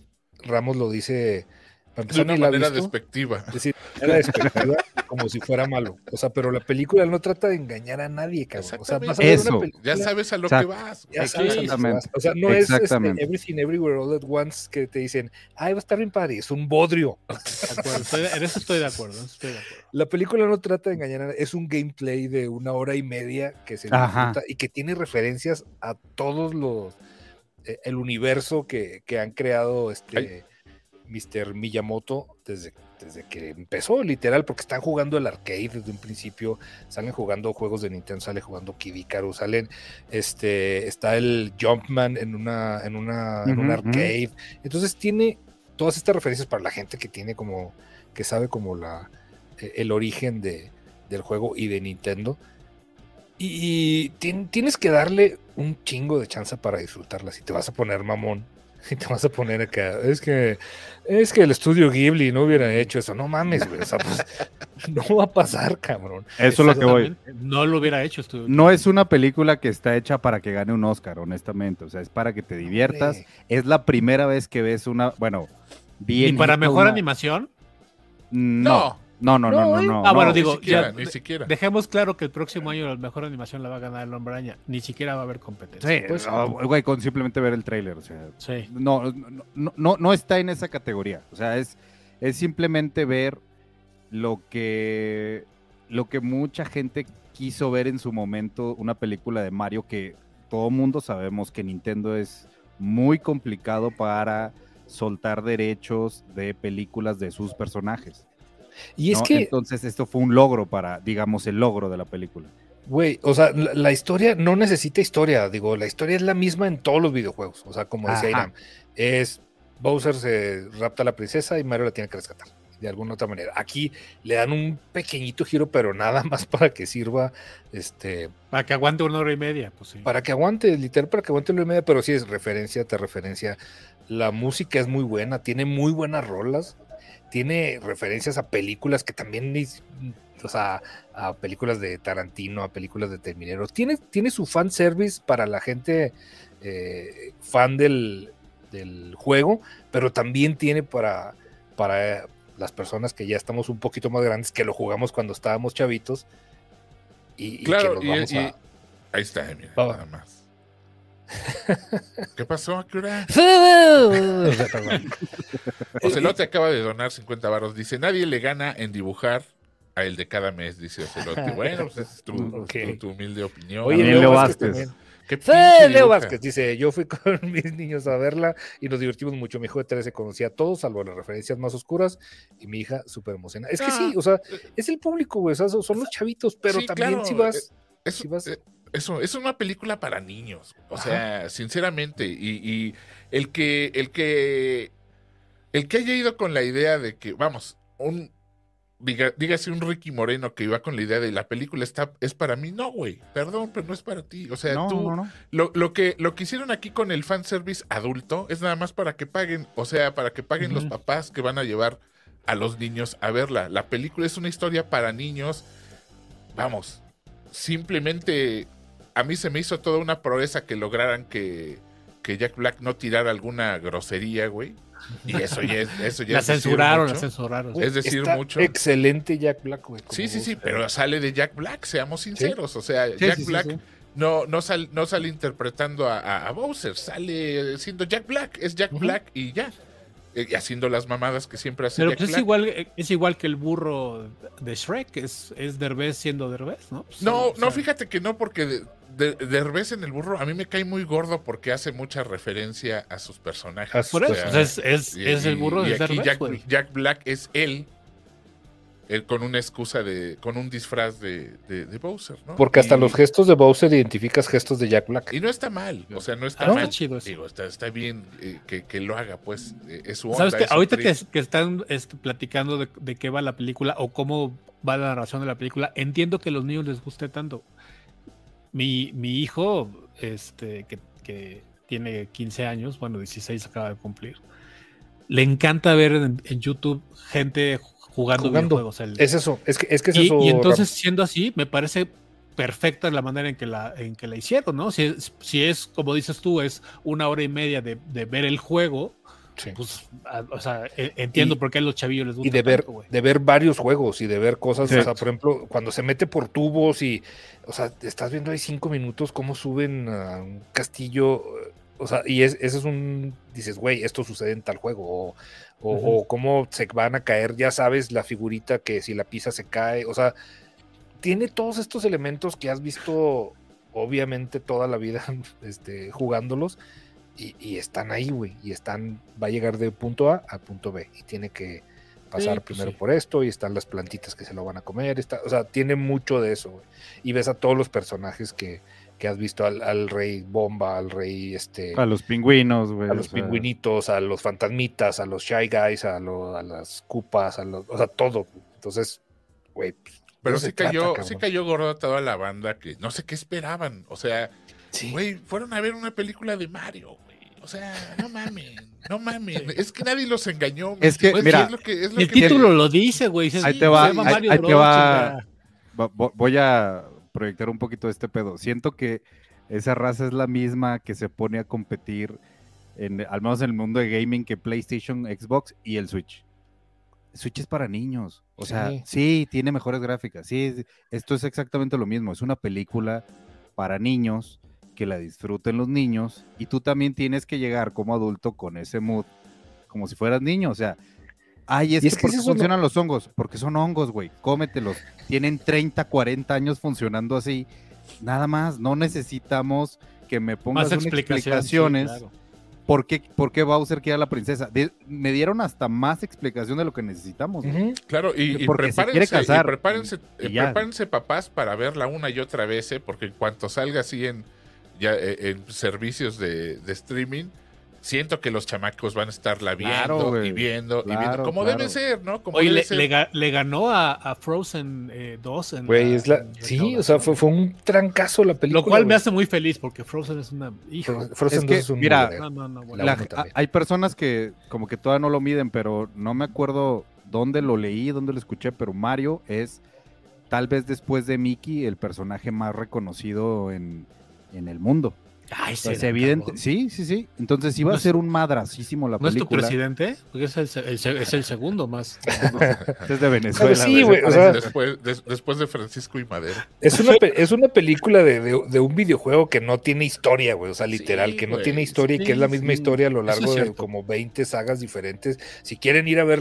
Ramos lo dice para De una manera visto. despectiva. Es decir, era despectiva como si fuera malo. O sea, pero la película no trata de engañar a nadie, cabrón. O sea, vas a ver Eso. una película, Ya sabes a lo que vas. ya sabes a lo que Exactamente. vas. O sea, no es este. Everything Everywhere All at Once que te dicen, ay, va a estar bien padre, es un bodrio. De acuerdo, estoy- en eso estoy de acuerdo. estoy de. La película no trata de engañar a nadie, es un gameplay de una hora y media que se disfruta y que tiene referencias a todos los eh, el universo que, que han creado este Mr. Miyamoto desde, desde que empezó, literal, porque están jugando el arcade desde un principio, salen jugando juegos de Nintendo, sale jugando Kid Icarus, salen, este, está el Jumpman en una, en una, en un arcade. Entonces tiene todas estas referencias para la gente que tiene como, que sabe como la, eh, el origen de, del juego y de Nintendo. Y tien- tienes que darle un chingo de chance para disfrutarla. Si te vas a poner mamón, si te vas a poner acá, es que es que el estudio Ghibli no hubiera hecho eso. No mames, güey. O sea, pues, no va a pasar, cabrón. Eso es lo que voy. No lo hubiera hecho. estuvo- No es una película que está hecha para que gane un Oscar, honestamente. O sea, es para que te diviertas. Hombre. Es la primera vez que ves una, bueno, bien. ¿Y para mejor una- animación? No, no, no, no, no, No, no. Ah, bueno, no. digo, ni siquiera, ya- ni siquiera. Dejemos claro que el próximo año la mejor animación la va a ganar el Hombre Araña. Ni siquiera va a haber competencia. Sí, Pues, no, güey, con simplemente ver el tráiler, o sea, Sí. no, no, no, no, no está en esa categoría. O sea, es, es simplemente ver lo que, lo que mucha gente quiso ver en su momento, una película de Mario que todo mundo sabemos que Nintendo es muy complicado para soltar derechos de películas de sus personajes. Y es ¿no? que, Entonces esto fue un logro para, digamos, el logro de la película. güey, o sea, la, la historia no necesita historia. Digo, la historia es la misma en todos los videojuegos. O sea, como decía. Iram, es Bowser se rapta a la princesa y Mario la tiene que rescatar. De alguna otra manera. Aquí le dan un pequeñito giro, pero nada más para que sirva este, Para que aguante una hora y media, pues sí. para que aguante, literal, para que aguante lo y media, pero sí es referencia, te referencia. La música es muy buena, tiene muy buenas rolas, tiene referencias a películas que también, o sea, a películas de Tarantino, a películas de Terminero. Tiene, tiene su fan service para la gente eh, fan del, del juego, pero también tiene para, para las personas que ya estamos un poquito más grandes, que lo jugamos cuando estábamos chavitos. Y, y Claro, que nos vamos y- a- ahí está, mira, nada más. ¿Qué pasó? ¿A qué hora? Ocelote acaba de donar 50 varos. Dice, nadie le gana en dibujar a el de cada mes, dice Ocelote. Bueno, pues es tu, Ok. tu- tu humilde opinión. Oye, Leo, Leo Vázquez, Vázquez. también. ¿Qué Leo? Vázquez dice, yo fui con mis niños a verla y nos divertimos mucho. Mi hijo de 13 conocía a todos, salvo las referencias más oscuras, y mi hija súper emocionada. Es que Ah, sí, o sea, es el público, güey, o sea, son los chavitos, pero Sí, también claro, si vas... Es, Si vas- eh, eso, es una película para niños. O Ajá. sea, sinceramente. Y, y el que, el que. El que haya ido con la idea de que, vamos, un. Diga, dígase un Ricky Moreno que iba con la idea de la película está, es para mí. No, güey. Perdón, pero no es para ti. O sea, No, tú. no, no. Lo, lo que, lo que hicieron aquí con el fanservice adulto es nada más para que paguen, o sea, para que paguen los papás que van a llevar a los niños a verla. La película es una historia para niños. Vamos, simplemente a mí se me hizo toda una proeza que lograran que, que Jack Black no tirara alguna grosería, güey. Y eso ya es, eso ya La es decir censuraron, la censuraron. Es decir, Está mucho. Excelente Jack Black, güey. Sí, sí, sí, pero sale de Jack Black, seamos sinceros. O sea, Sí, Jack sí, Black sí. no, no, sal- no sale interpretando a, a- a Bowser, sale siendo Jack Black, es Jack. Black y ya. Eh, y haciendo las mamadas que siempre hace Pero Jack pues es Black. igual, es igual que el burro de Shrek, es, es Derbez siendo Derbez, ¿no? Pues, No, o sea, no, fíjate que no, porque de, de, Derbez en el burro a mí me cae muy gordo porque hace mucha referencia a sus personajes. Por eso, O sea, es, es, y- es el burro y de aquí Derbez, Jack. Jack Black es él, él con una excusa de, con un disfraz de, de, de Bowser, ¿no? Porque hasta Y- los gestos de Bowser identificas gestos de Jack Black. Y no está mal, o sea, no está Ah, está mal. chido eso. Digo, está, está bien eh, que, que lo haga, pues, eh, es su onda. ¿Sabes es su Ahorita que, que están este, platicando de, de qué va la película o cómo va la narración de la película, entiendo que a los niños les guste tanto. Mi, mi hijo, este, que, que tiene 15 años, bueno, 16 acaba de cumplir, le encanta ver en, en YouTube gente jugando, Jugando. videojuegos. El- Es eso, es que es, que es y, eso. y entonces, Ram. siendo así, me parece perfecta la manera en que la, en que la hicieron, ¿no? Si es, si es, como dices tú, es una hora y media de, de ver el juego, Sí. pues, a- o sea, e- entiendo Y- por qué a los chavillos les gusta y de ver, tanto, de ver varios juegos y de ver cosas, Sí. o sea, por ejemplo, cuando se mete por tubos y, o sea, estás viendo ahí cinco minutos cómo suben a un castillo, o sea, y es, ese es un, dices, güey, esto sucede en tal juego, o, o- cómo se van a caer, ya sabes, la figurita que si la pisa se cae, o sea, tiene todos estos elementos que has visto, obviamente, toda la vida, este, jugándolos. Y, y están ahí, güey, y están, va a llegar de punto A a punto B, y tiene que pasar pues primero sí. por esto, y están las plantitas que se lo van a comer, está, o sea, tiene mucho de eso, güey. Y ves a todos los personajes que, que has visto, al, al rey bomba, al rey, este, A los pingüinos, güey. a o los sea, pingüinitos, a los fantasmitas, a los shy guys, a, lo- a las cupas, a los, o sea, todo. Entonces, güey, pues, Pero sí se trata, cayó, cabrón. sí cayó gorda toda la banda que no sé qué esperaban. O sea, Sí. güey, fueron a ver una película de Mario, güey. O sea, no mamen, no mamen. Es que nadie los engañó. Es que, mira, es lo que, es lo El que- título lo dice, güey. Ahí sí, te va, se llama ahí- Mario ahí te va. Voy a proyectar un poquito este pedo. Siento que esa raza es la misma que se pone a competir, en, al menos en el mundo de gaming, que PlayStation, Xbox y el Switch. Switch es para niños. O sea, Sí. sí, tiene mejores gráficas. Sí, es- esto es exactamente lo mismo. Es una película para niños que la disfruten los niños y tú también tienes que llegar como adulto con ese mood, como si fueras niño. O sea, ay, es Y que es que ¿por es qué eso, ¿no? funcionan los hongos? Porque son hongos, güey. Cómetelos. Tienen 30, 40 años funcionando así. Nada más, no necesitamos que me pongas unas explicación, sí, explicaciones. claro. ¿Por qué, por qué Bowser quiere a la princesa? De- me dieron hasta más explicación de lo que necesitamos. Ujú. Claro, y, y prepárense, y casar, prepárense, y- y eh, prepárense, papás para verla una y otra vez, ¿eh? porque en cuanto salga así en, ya, eh, en servicios de, de streaming, siento que los chamacos van a estarla viendo Claro, y viendo y viendo, como claro. debe ser, ¿no? Como Oye, debe le, ser. le ga- le ganó a, a Frozen eh, 2 en Güey, la- es la. en Sí, o sea, fue, fue un trancazo la película. Lo cual me hace muy feliz porque Frozen es una. Hijo. Fro- Frozen Es que, 2 es un mira. No, no, no. bueno. La La- uno también. hay personas que como que todavía no lo miden, pero no me acuerdo dónde lo leí, dónde lo escuché, pero Mario es tal vez después de Mickey el personaje más reconocido en, en el mundo. Ay, Pues será, evidente, sí, sí, sí. Entonces iba ¿No a ser un madrasísimo la ¿No es tu película. presidente? Porque es el, es el segundo más. Es de Venezuela. sí, güey. güey, o sea- después, des- después de Francisco y Madero. Es una, es una película de, de- de un videojuego que no tiene historia, güey. O sea, literal, Sí, que no tiene historia y sí, que es la misma sí. historia a lo largo es de como 20 sagas diferentes. Si quieren ir a ver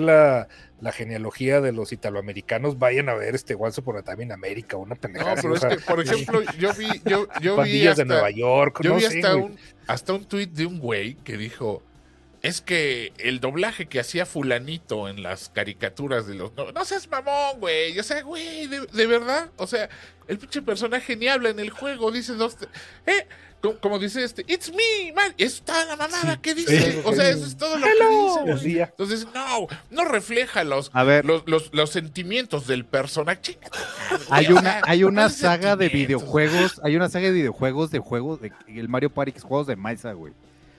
la, genealogía de los italoamericanos, vayan a ver este Once Upon a Time in America, una No, pendejada. así, pero es que, por ejemplo, yo vi, yo, yo vi hasta, de Nueva York, yo no vi sé, hasta güey. un, hasta un tuit de un güey que dijo, es que el doblaje que hacía fulanito en las caricaturas de los... No, no seas mamón, güey. O sea, güey, de, de verdad. O sea, el pinche personaje ni habla en el juego. Dice dos... Eh, como, como dice este, it's me, man. Es toda la mamada que dice. Sí. O sea, eso es todo lo que dice. Entonces, no, no refleja los, A ver, los, los, los sentimientos del personaje. Hay una, sea, hay una ¿cuáles saga de videojuegos, hay una saga de videojuegos de juegos de el Mario Party que es juegos de Maisa, güey.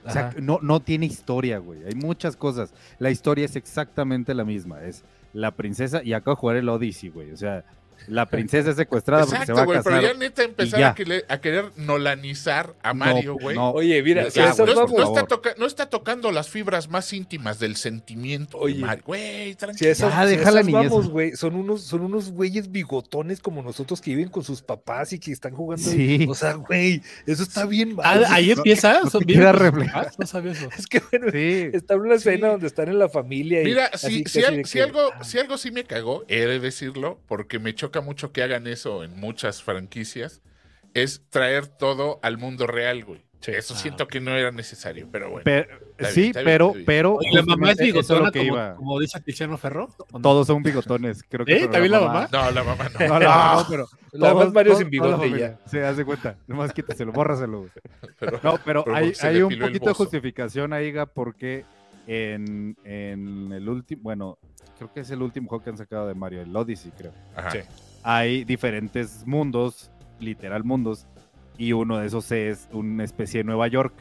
O sea, no, no tiene historia, güey. Hay muchas cosas. La historia es exactamente la misma. Es la princesa, y acabo de jugar el Odyssey, güey. O sea, la princesa es secuestrada porque se va Exacto, a casar. pero ya neta empezar ya. a, querer, a querer nolanizar a Mario, güey. no, Oye, mira, si no, está favor. toca- no está tocando las fibras más íntimas del sentimiento de Oye, Mario. Güey, Si tranquilo. esas, Ya, si deja la esas niñez. vamos, güey, son unos, son unos güeyes bigotones como nosotros que viven con sus papás y que están jugando. Sí. O sea, güey, eso está bien Ah, mal. ahí No, empieza. no son bien- reflejar. Ah, No sabía eso. Es que bueno, Sí. está en una escena Sí. donde están en la familia. Y Mira, así si, si, al- de si que, algo, ah, si algo sí me cagó, he de decirlo, porque me choca mucho que hagan eso en muchas franquicias, es traer todo al mundo real, güey. Eso Ah, siento que no era necesario, pero bueno. Pero- bien, sí, bien, pero, pero. Oye, ¿La mamá es bigotona que como, iba. como dice Tiziano Ferro? Todos son bigotones, creo que. ¿Eh? ¿También la mamá? No, la mamá no. No, no, no, pero. La todos- Mario sin la bigote ya. Sí, haz de cuenta. Nomás quítaselo, bórraselo. Pero- No, pero Pero hay, se hay un poquito de justificación ahí, Ga, porque en, en el último, bueno, creo que es el último juego que han sacado de Mario, el Odyssey, creo. Ajá. Sí. Hay diferentes mundos, literal mundos, y uno de esos es una especie de Nueva York.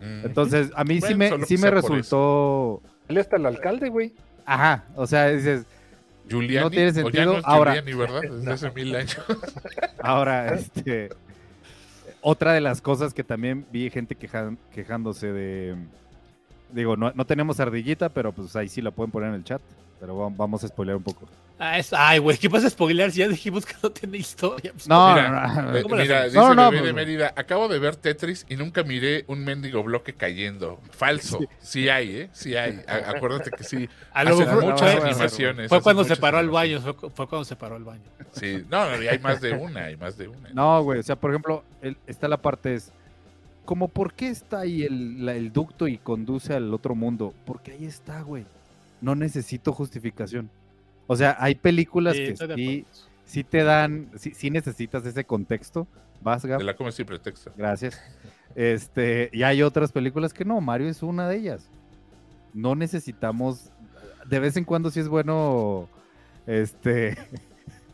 Mm. Entonces, a mí sí me, sí me resultó... Él hasta el alcalde, güey. Ajá, o sea, dices, Giuliani, no tiene o ya sentido. no es Ahora- Giuliani, ¿verdad? Desde hace mil años. Ahora, este, otra de las cosas que también vi gente quejan- quejándose de, digo, no, no tenemos ardillita, pero pues ahí sí la pueden poner en el chat, pero va- vamos a spoilear un poco. Ah, es- ay, güey, ¿qué pasa spoiler si ya dijimos que no tiene historia? Pues, No, Mira, no, no, Eh, ¿Cómo le mira, dice No, no, Bebé de. Mérida, acabo de ver Tetris y nunca miré un mendigo bloque cayendo. Falso. Sí hay, ¿eh? Sí hay. A- acuérdate que sí. A lo mejor muchas fue, animaciones. fue cuando se paró al baño, fue, fue cuando se paró al baño. Sí, no, no, y hay más de una, hay más de una. No, güey, o sea, por ejemplo, el- está la parte es, como por qué está ahí el, la- el ducto y conduce al otro mundo, porque ahí está, güey. No necesito justificación. O sea, hay películas Sí, que sí, te dan, sí, sí necesitas ese contexto. Vas, Gab? Te la comes sin pretexto. Gracias. Este, y hay otras películas que no, Mario es una de ellas. No necesitamos, de vez en cuando sí es bueno, este,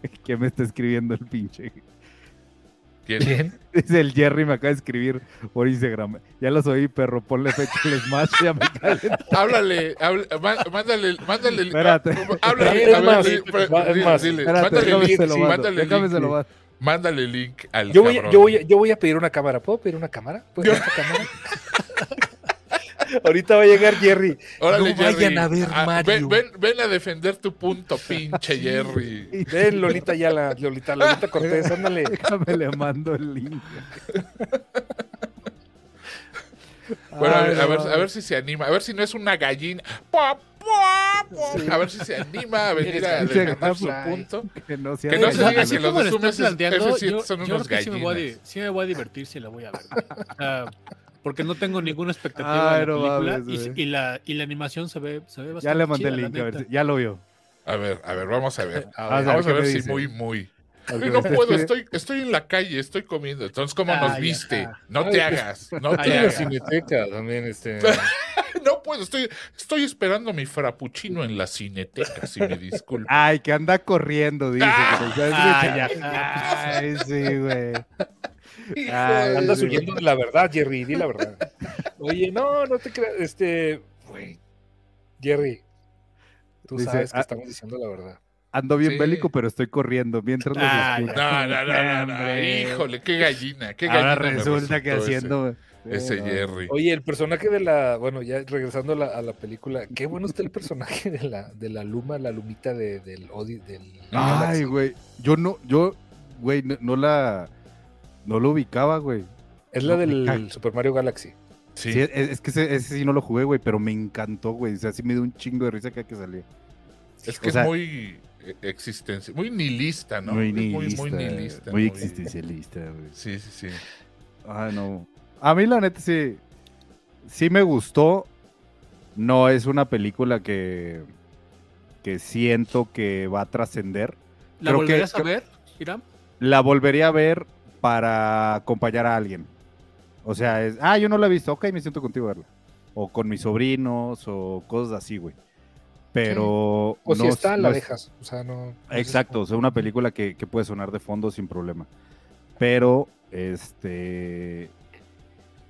¿Quién me está escribiendo el pinche? ¿Quién? ¿Quién? Dice el Jerry, me acaba de escribir por Instagram. Ya los oí, perro, ponle fecha al Smash, ya me. Háblale, má- mándale, mándale. Espérate. ah, Háblale, Es a ver, es más, dile, mándale mándale mando. mándale link al Yo voy, cabrón. yo, voy, yo voy a pedir una cámara. ¿Puedo pedir una cámara? ¿Puedo pedir una cámara? Ahorita va a llegar Jerry. Órale, no vayan Jerry. a ver Ah, Mario. ven, ven, ven a defender tu punto, pinche Jerry. Ven, Lolita Yala, Lolita, Lolita Cortés, ándale. Déjame le mando el link. Bueno, a Ay, ver, a, no ver, mames. a ver si se anima. A ver si no es una gallina. ¡Pua, pua, pua! A ver si se anima a venir a defender su punto. Que no se Que no haga se la- diga que los lo planteando, F7 yo, son yo unos creo que sí me, voy a, di- gallinas. sí me voy a divertir si la voy a ver. Porque no tengo ninguna expectativa Ay, de la no película mames, y, la, y la animación se ve, se ve bastante Ya le mandé chida, el la link, a ver ya lo vio. A ver, a ver, vamos a ver. A ver, Vamos ¿qué a ver si dice? muy, muy. No puedo, estoy, estoy en la calle, estoy comiendo. Entonces, ¿cómo nos Ay, viste? No Ay, te hagas, no te hagas. cineteca también, este. No puedo, estoy, estoy esperando mi frappuccino en la cineteca, si me disculpa. Ay, que anda corriendo, dice. Ah, que nos ay, escucha. Ay, sí, güey. Ay, Andas huyendo de la verdad, Jerry, di la verdad. Oye, no, no te creas, este, güey, Jerry, tú Dice, sabes que ah, estamos diciendo la verdad. Ando bien Sí. bélico, pero estoy corriendo mientras los Ay, escucho. No, no, no, no, no, Hombre. híjole, qué gallina, qué gallina. Ahora resulta que ese- haciendo. Ese, no. Jerry. Oye, el personaje de la, bueno, ya regresando a la, a la película, qué bueno está el personaje de la, de la Luma, la Lumita de, del Odi, del Ay, güey. Yo no, yo, güey, no, no la. No lo ubicaba, güey. Es la no, del. Super Mario Galaxy. Sí. Sí, es, es que ese, ese sí no lo jugué, güey, pero me encantó, güey. O sea, sí me dio un chingo de risa cada que salía. Es que o sea- es muy eh, existencia, muy nihilista, ¿no? muy nihilista. Muy, muy nihilista. muy existencialista, güey. Sí, sí, sí. Ay, no. A mí, la neta, sí. Sí me gustó. No es una película que. que siento que va a trascender. ¿La Creo que- volverías a creo- ver, Iram? La volvería a ver para acompañar a alguien. O sea, es. Ah, yo no la he visto. Ok, me siento contigo a verla. O con mis sobrinos, o cosas así, güey. Pero. O si está, no la dejas. O sea, no. no es Exacto, o sea, una película que, que puede sonar de fondo sin problema. Pero, este.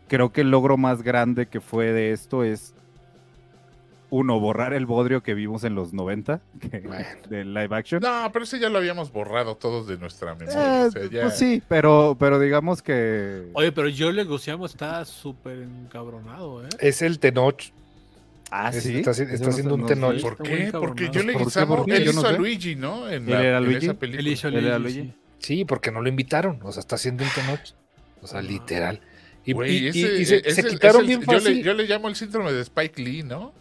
Creo que el logro más grande que fue de esto es. Uno, borrar el bodrio que vimos en los 90 que- Bueno. de live action. No, pero ese ya lo habíamos borrado todos de nuestra memoria. Eh, o sea, ya- Pues sí, pero, pero digamos que. Oye, pero Joe Leguizamo está súper encabronado, ¿eh? Es el Tenoch. Ah, sí. está está no haciendo un no Tenoch. ¿Por qué? Porque yo le ¿Por qué? Guisamo, ¿Por qué? él Yo hizo no a. Luigi, ¿no? En, ¿Él la- era en Luigi? esa película. hizo Él era Luigi, Luigi. sí. Sí, porque no lo invitaron. O sea, está haciendo un Tenoch. O sea, Ah. literal. Y, ese- y se, quitaron el- bien yo le, fácil. yo le llamo el síndrome de Spike Lee, ¿no?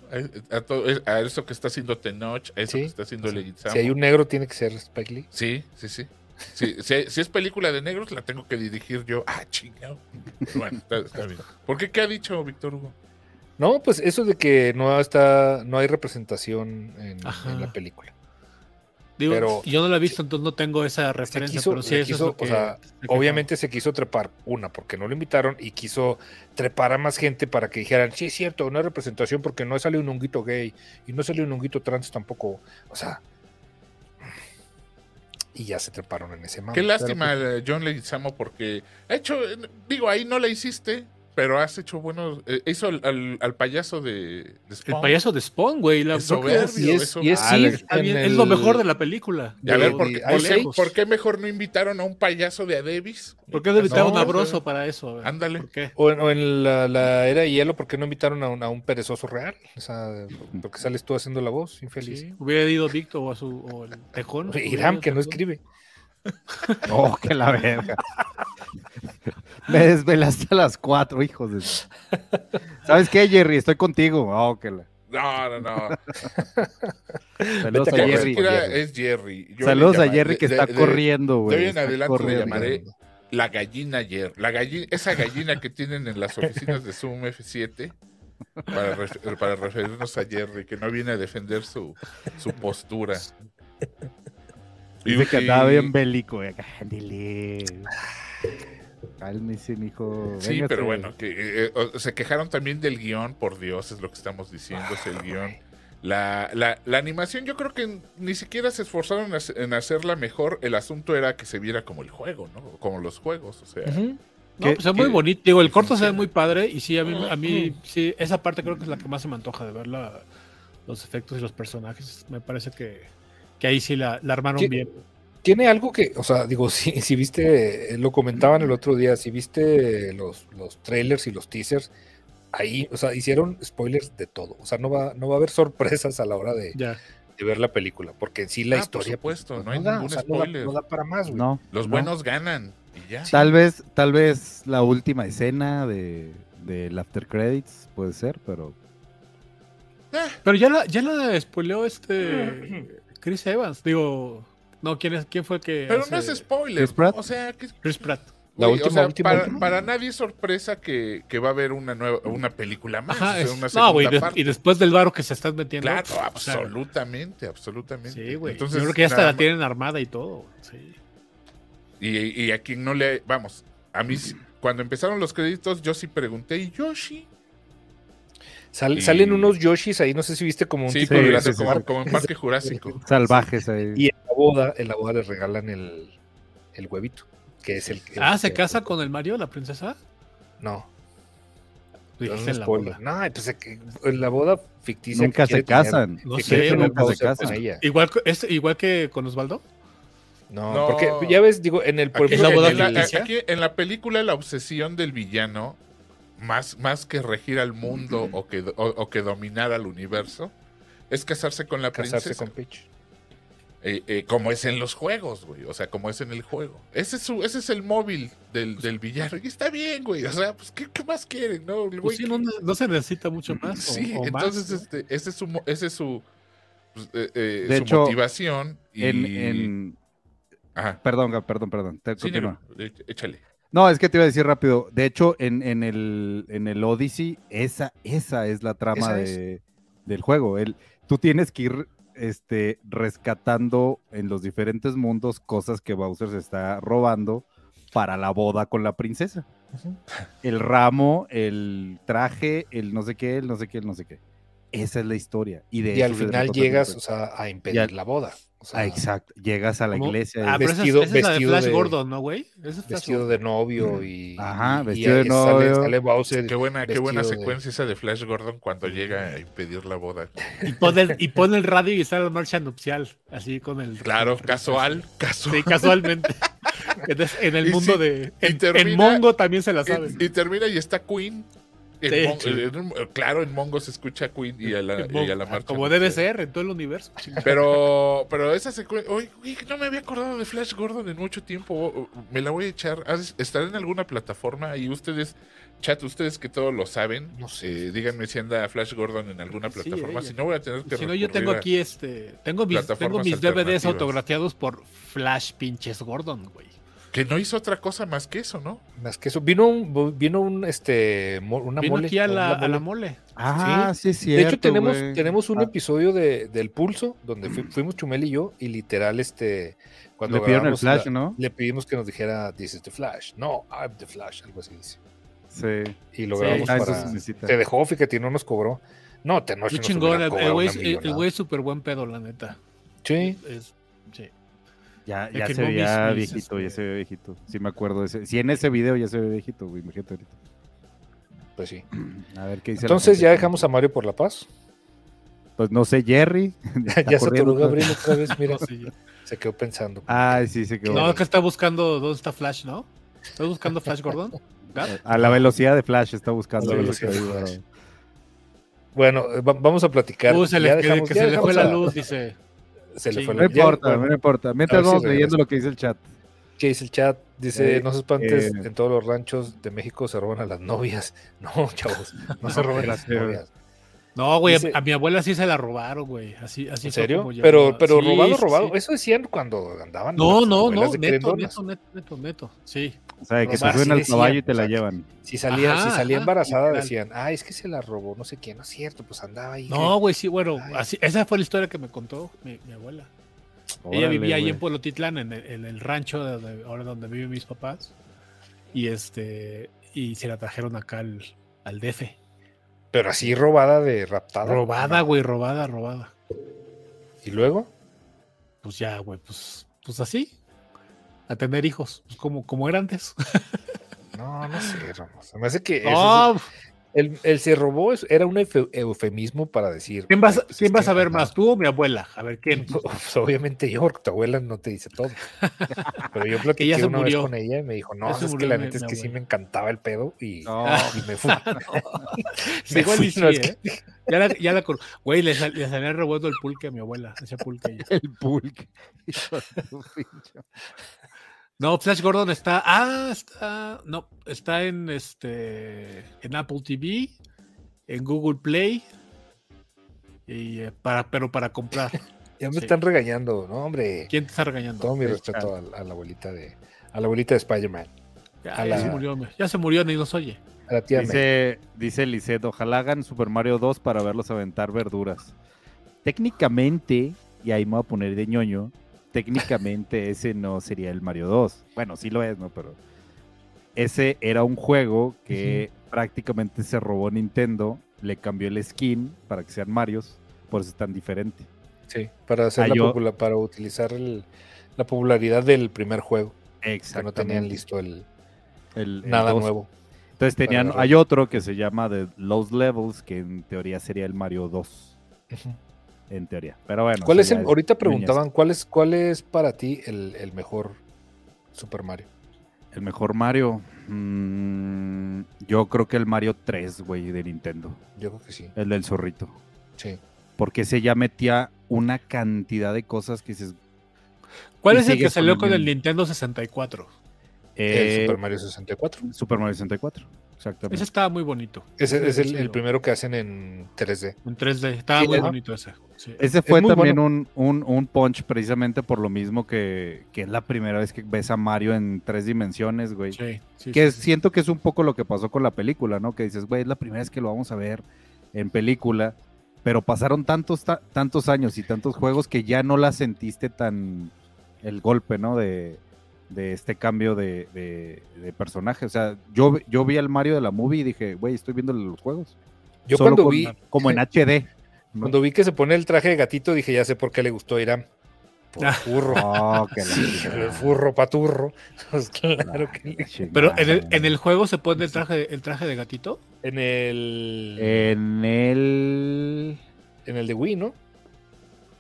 A, a todo- a eso que está haciendo Tenoch, a eso Sí. que está haciendo Leguizamo. Si hay un negro, tiene que ser Spike Lee. Sí, sí, sí. Sí, si, si es película de negros, la tengo que dirigir yo. Ah, chingado. Bueno, está, está bien. ¿Por qué? ¿Qué ha dicho Víctor Hugo? No, pues eso de que no está, no hay representación en la película. Digo, Pero- yo no la he visto, entonces no tengo esa referencia, quiso- pero sí le eso es quiso, lo que- o sea, lo que- obviamente se quiso trepar, una, porque no lo invitaron, y quiso trepar a más gente para que dijeran, sí, es cierto, hay representación porque no salió un honguito gay y no salió un honguito trans tampoco. O sea, y ya se treparon en ese mame. Qué Pero, lástima, pues, eh, John Leguizamo, porque ha hecho, digo, ahí no la hiciste, pero has hecho buenos. eh, hizo al, al- al payaso de, de El Spawn. payaso de Spawn, güey. La Es que soberbio, y es, eso- y es Ah, el- Es lo mejor de la película. Y a ver, de- ¿por, de qué, por, qué, por mejor no invitaron a un payaso de Adebis? ¿Por qué no invitaron No, a Broso para eso? A ver, Ándale. ¿Por qué? O en, o en la, la era de hielo, ¿por qué no invitaron a un, a un perezoso real? O sea, porque sales tú haciendo la voz, infeliz. Sí, hubiera ido Víctor o, a su, o el Tejón. Irán, que no escribe. Oh, que la verga. Me desvelaste a las cuatro, hijos de. ¿Sabes qué, Jerry? Estoy contigo. Oh, que la. No, no, no. Saludos a Jerry. es Jerry. Yo Saludos a Jerry que de- está de- corriendo, De güey. hoy en está adelante le llamaré la gallina Jerry. La gallina, esa gallina que tienen en las oficinas de Zoom F7 para, para referirnos a Jerry, que no viene a defender su, su postura. Dice que andaba bien bélico. Ándele. Cálmese, mijo. Sí, pero bueno, que eh, eh, o- se quejaron también del guion, por Dios, es lo que estamos diciendo, es el guion. La, la- la animación yo creo que ni siquiera se esforzaron en hace- en hacerla mejor. El asunto era que se viera como el juego, ¿no? Como los juegos. O sea. No, ¿Qué- pues es muy bonito. Digo, el corto se ve muy padre y sí, a mí, a mí sí, esa parte creo que es la que más se me antoja de ver la- los efectos y los personajes. Me parece que, que ahí sí la, la armaron bien. Tiene algo que, o sea, digo, si, si viste, lo comentaban el otro día, si viste los, los trailers y los teasers, ahí, o sea, hicieron spoilers de todo. O sea, no va, no va a haber sorpresas a la hora de, Ya. de ver la película, porque en sí la Ah, por historia. pues, supuesto, pues, no hay da, ningún o sea, no da- spoiler. No da, para más, güey. No. los no. buenos ganan. Y ya. Tal vez, tal vez la última escena de del after credits puede ser, pero Pero ya la, ya la spoileó este Chris Evans. Digo, no, ¿quién, es, quién fue el que. Pero hace- no es spoiler. Chris Pratt? O sea, que, Chris Pratt. La última, o sea, última, para, última. para nadie es sorpresa que, que va a haber una nueva una película más. Ajá, o sea, es- una no, güey, y después del varo que se están metiendo. Claro, o sea, absolutamente, absolutamente. Sí, güey. Entonces, Yo creo que ya hasta la tienen armada y todo. Sí. Y, y a quien no le. Vamos, a mí, sí- cuando empezaron los créditos, yo sí pregunté, ¿y Yoshi? Sal- Y- Salen unos Yoshis ahí, no sé si viste como un Sí, tipo sí, de como, sí, sí, como- sí. como en Parque Jurásico. salvajes ahí. Y en la boda, en la boda les regalan el, el huevito, que es el el- Ah, ¿se el- casa con el Mario, la princesa? No, no es en la spoiler. boda. No, pues en la boda ficticia. Nunca se tener- casan. No que sé, nunca se casan. Igual, es, igual que con Osvaldo. No, No. porque ya ves, digo, en el por Aquí, ¿Es la ejemplo, boda en, la, aquí en la película, la obsesión del villano, más, más que regir al mundo o, que, o, o que dominar al universo, es casarse con la casarse princesa. con Peach. Eh, eh, como es en los juegos, güey. O sea, como es en el juego. Ese es, su, ese es el móvil del, del villano. Y está bien, güey. O sea, pues, ¿qué, qué más quieren? No, El Pues sí, no, no se necesita mucho más. o- Sí, o más, entonces ¿no? este, ese es su, mo- ese es su, pues, eh, eh, De su hecho, motivación. Y... En, en- Ajá. perdón, perdón, perdón. te- Sí, eh, échale. No, es que te iba a decir rápido. De hecho, en, en el, en el Odyssey, esa, esa es la trama de- del juego. El, tú tienes que ir este, rescatando en los diferentes mundos cosas que Bowser se está robando para la boda con la princesa. El ramo, el traje, el no sé qué, el no sé qué, el no sé qué. Esa es la historia. Y, de Y al final llegas, o sea, a impedir al- la boda. O sea, Ah, exacto. Llegas a la ¿Cómo? iglesia. Ah, esa es- vestido- esa es, la de Flash de- Gordon, ¿no, güey? Es vestido Gordon. de novio y. Ajá, vestido y de ahí novio. Sale, sale Bowser. Qué buena, qué buena de- secuencia esa de Flash Gordon cuando llega a impedir la boda. Y pone, el, y pone el radio y está la marcha nupcial. Así con el. Claro, el- casual, casual. Sí, casualmente. Entonces, en el Y mundo sí, de. y En, termina- en Mongo también se la sabe. Y, y termina y está Queen. En Sí, Mon- sí. en- claro, en Mongo se escucha a Queen y a la, y a la marcha. como debe ser en todo el universo. Pero, pero esa secuencia, oye, no me había acordado de Flash Gordon en mucho tiempo. Me la voy a echar. Ah, ¿Estará en alguna plataforma? Y ustedes, chat, ustedes que todos lo saben, No sé. eh, díganme si anda Flash Gordon en alguna Sí, plataforma. ella. si no, voy a tener que Si no, yo tengo aquí este. Tengo mis, tengo mis DVDs autografiados por Flash pinches Gordon, güey. Que no hizo otra cosa más que eso, ¿no? Más que eso. Vino un, vino un, este, una Vino mole. aquí a la, a la mole. mole. Ah, sí, es De hecho, tenemos, tenemos un Ah, episodio de, del Pulso, donde fu- fuimos Chumel y yo, y literal, este, cuando Le pidieron el flash, la- ¿no? le pedimos que nos dijera, This is the Flash. No, I'm the Flash, algo así dice. Sí. Y lo Sí, grabamos Ah, eso para... Te dejó, fíjate, y no nos cobró. No, te no, chingón. El güey es- súper buen pedo, la neta. Sí, Es, sí. Ya, ya que se veía viejito, ya este- se ve viejito. Sí me acuerdo de ese. Si en ese video ya se ve viejito, güey, imagínate ahorita. pues sí. A ver qué dice. Entonces ya dejamos a Mario por la paz. Pues no sé, Jerry. ya se atoró Gabriel otra vez, mira, No, sí. se quedó pensando. Ay, sí, se quedó. No, que está buscando dónde está Flash, ¿no? ¿Estás buscando Flash Gordon? A la velocidad de Flash está buscando. A la velocidad de Flash. Bueno, eh, va- vamos a platicar. Uy, se le, dejamos- que ya se le fue la a- luz, dice. Se le Sí. fue No la importa, no importa. Mientras si vamos regresa. leyendo lo que dice el chat. ¿Qué dice el chat? Dice, Eh, no se espantes, eh. en todos los ranchos de México se roban a las novias. No, chavos, no se roban las novias. No, güey, Dice- a, mi abuela sí se la robaron, güey. Así, así ¿En serio? como Pero, pero Sí, robado, robado. sí. Eso decían cuando andaban. No, no, no, neto, neto, neto, neto, neto. Sí. O sea, que se suben sí al decían, caballo y te o la sea, llevan. Si salía, Ajá, si salía ajá, embarazada, literal. decían, ah, es que se la robó, no sé quién. No es cierto, pues andaba ahí. No, güey, sí, bueno, Ay. así, esa fue la historia que me contó mi, mi abuela. Ella vivía ahí en Pueblotitlán, en el, en el rancho de donde- ahora donde viven mis papás. Y este, y se la trajeron acá al, al DF. Pero así robada de raptada. Robada, güey, robada, robada. ¿Y luego? Pues ya, güey, pues, pues así. A tener hijos, pues como, como era antes. No, no sé, Ramos. Me hace que es- No, el, el se robó es- era un eufemismo para decir. ¿Quién vas, "Güey, pues ¿quién vas que, a ver ajá". más? ¿Tú o mi abuela? A ver, ¿quién? Pues, obviamente yo, porque tu abuela no te dice todo. Pero yo platiqué ya se una murió. vez con ella y me dijo, no, es que la neta es que sí me encantaba el pedo y, No, y me fui. Me igual fui, y sí, no, es ¿eh? que- Ya la, ya la Güey, le, sal- le salía revuelto el pulque a mi abuela. Ese pulque. ella. el pulque. Hijo de tu pinche- No, Flash Gordon está. Ah, está. No, está en este. En Apple TV, en Google Play. Y eh, para, pero para comprar. Ya me Sí. están regañando, ¿no, hombre? ¿Quién te está regañando? Todo mi respeto a, a la abuelita de a la abuelita de Spider-Man, Ya, a ya la- se murió, ya se murió, ni nos oye. a la tía May. Dice, dice Lisette, ojalá hagan Super Mario 2 para verlos aventar verduras. Técnicamente, y ahí me voy a poner de ñoño, técnicamente ese no sería el Mario 2. Bueno, sí lo es, ¿no? Pero ese era un juego que prácticamente se robó Nintendo, le cambió el skin para que sean Marios, por eso es tan diferente. Sí, para hacer Ah, la yo- popula- para utilizar el- la popularidad del primer juego, que no tenían listo el El- nada 2. nuevo. Entonces tenían, hay otro que se llama The Lost Levels, que en teoría sería el Mario 2, Ujú. En teoría. Pero bueno. ¿Cuál es el, ahorita preguntaban cuál es cuál es para ti el, el mejor Super Mario? El mejor Mario. mm, yo creo que el Mario 3, güey, de Nintendo. Yo creo que sí. El del zorrito. Sí. Porque ese ya metía una cantidad de cosas que dices. ¿Cuál es el que salió con el. Nintendo 64? eh, el Super Mario 64. Super Mario 64. Ese Exactamente. estaba muy bonito. Ese es el, primero que hacen en 3D. En 3D. Estaba Sí, muy bonito ese. Sí. Ese fue también bueno. un, un, un punch precisamente por lo mismo que, que es la primera vez que ves a Mario en tres dimensiones, güey. Sí, sí, que sí, sí. siento que es un poco lo que pasó con la película, ¿no? Que dices, güey, es la primera vez que lo vamos a ver en película, pero pasaron tantos, ta- tantos años y tantos juegos que ya no la sentiste tan el golpe, ¿no? De, de este cambio de, de- de personaje. O sea, yo, yo vi al Mario de la movie y dije, güey, estoy viendo los juegos. Yo Solo cuando con- vi Como en HD. ¿No? cuando vi que se pone el traje de gatito dije, ya sé por qué le gustó a Irán. Por Ah. furro. Oh, que el furro paturro. Pues claro que le-. Pero en el, en el juego se pone el traje, el traje de gatito. en el En el... en el de Wii, ¿no?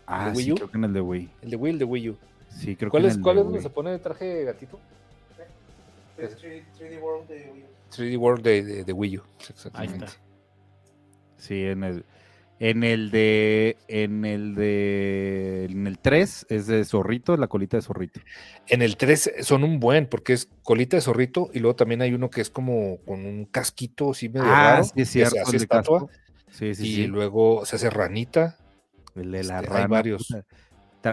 Ah, Wii sí, U? creo que en el de Wii. El de Wii, el de Wii U. Sí, creo ¿Cuál que es, en el cuál de es donde se pone el traje de gatito? Es 3D, 3D World de Wii U. 3D World de, de- de Wii U. Ahí Exactamente. está. Sí, en el en el de en el de en el 3 es de zorrito, la colita de zorrito. En el 3 son un buen, porque es colita de zorrito y luego también hay uno que es como con un casquito así medio raro. Ah, sí es que se cierto, hace estatua, casco. Sí, sí, y sí. luego se hace ranita. el de la este, hay varios.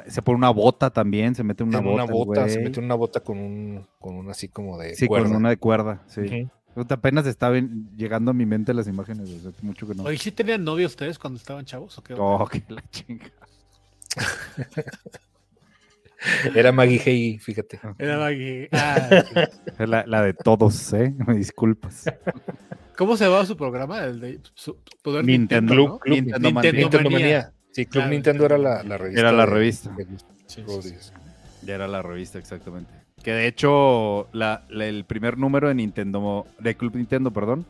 Se pone una bota también, se mete una en bota. una bota, se mete una bota con un, con un así como de Sí, cuerda. con una de cuerda, sí. Apenas estaban llegando a mi mente las imágenes, o sea, hace mucho que no. Oye, ¿sí tenían novio ustedes cuando estaban chavos o qué? Oh, que la chinga. Era Maggie Hey, fíjate. Era Maggie. Ah, sí. La, la de todos, ¿eh? Me disculpas. ¿Cómo se llamaba su programa? El de su- Poder Nintendo. Club Nintendo Man- Nintendo Nintendo Manía. Manía. Sí, Club Claro, Nintendo era la, revista. Era la de- revista. de- Sí, sí, Rodríguez. Ya era la revista, exactamente. Que de hecho, la- la- el primer número de Nintendo, de Club Nintendo, perdón,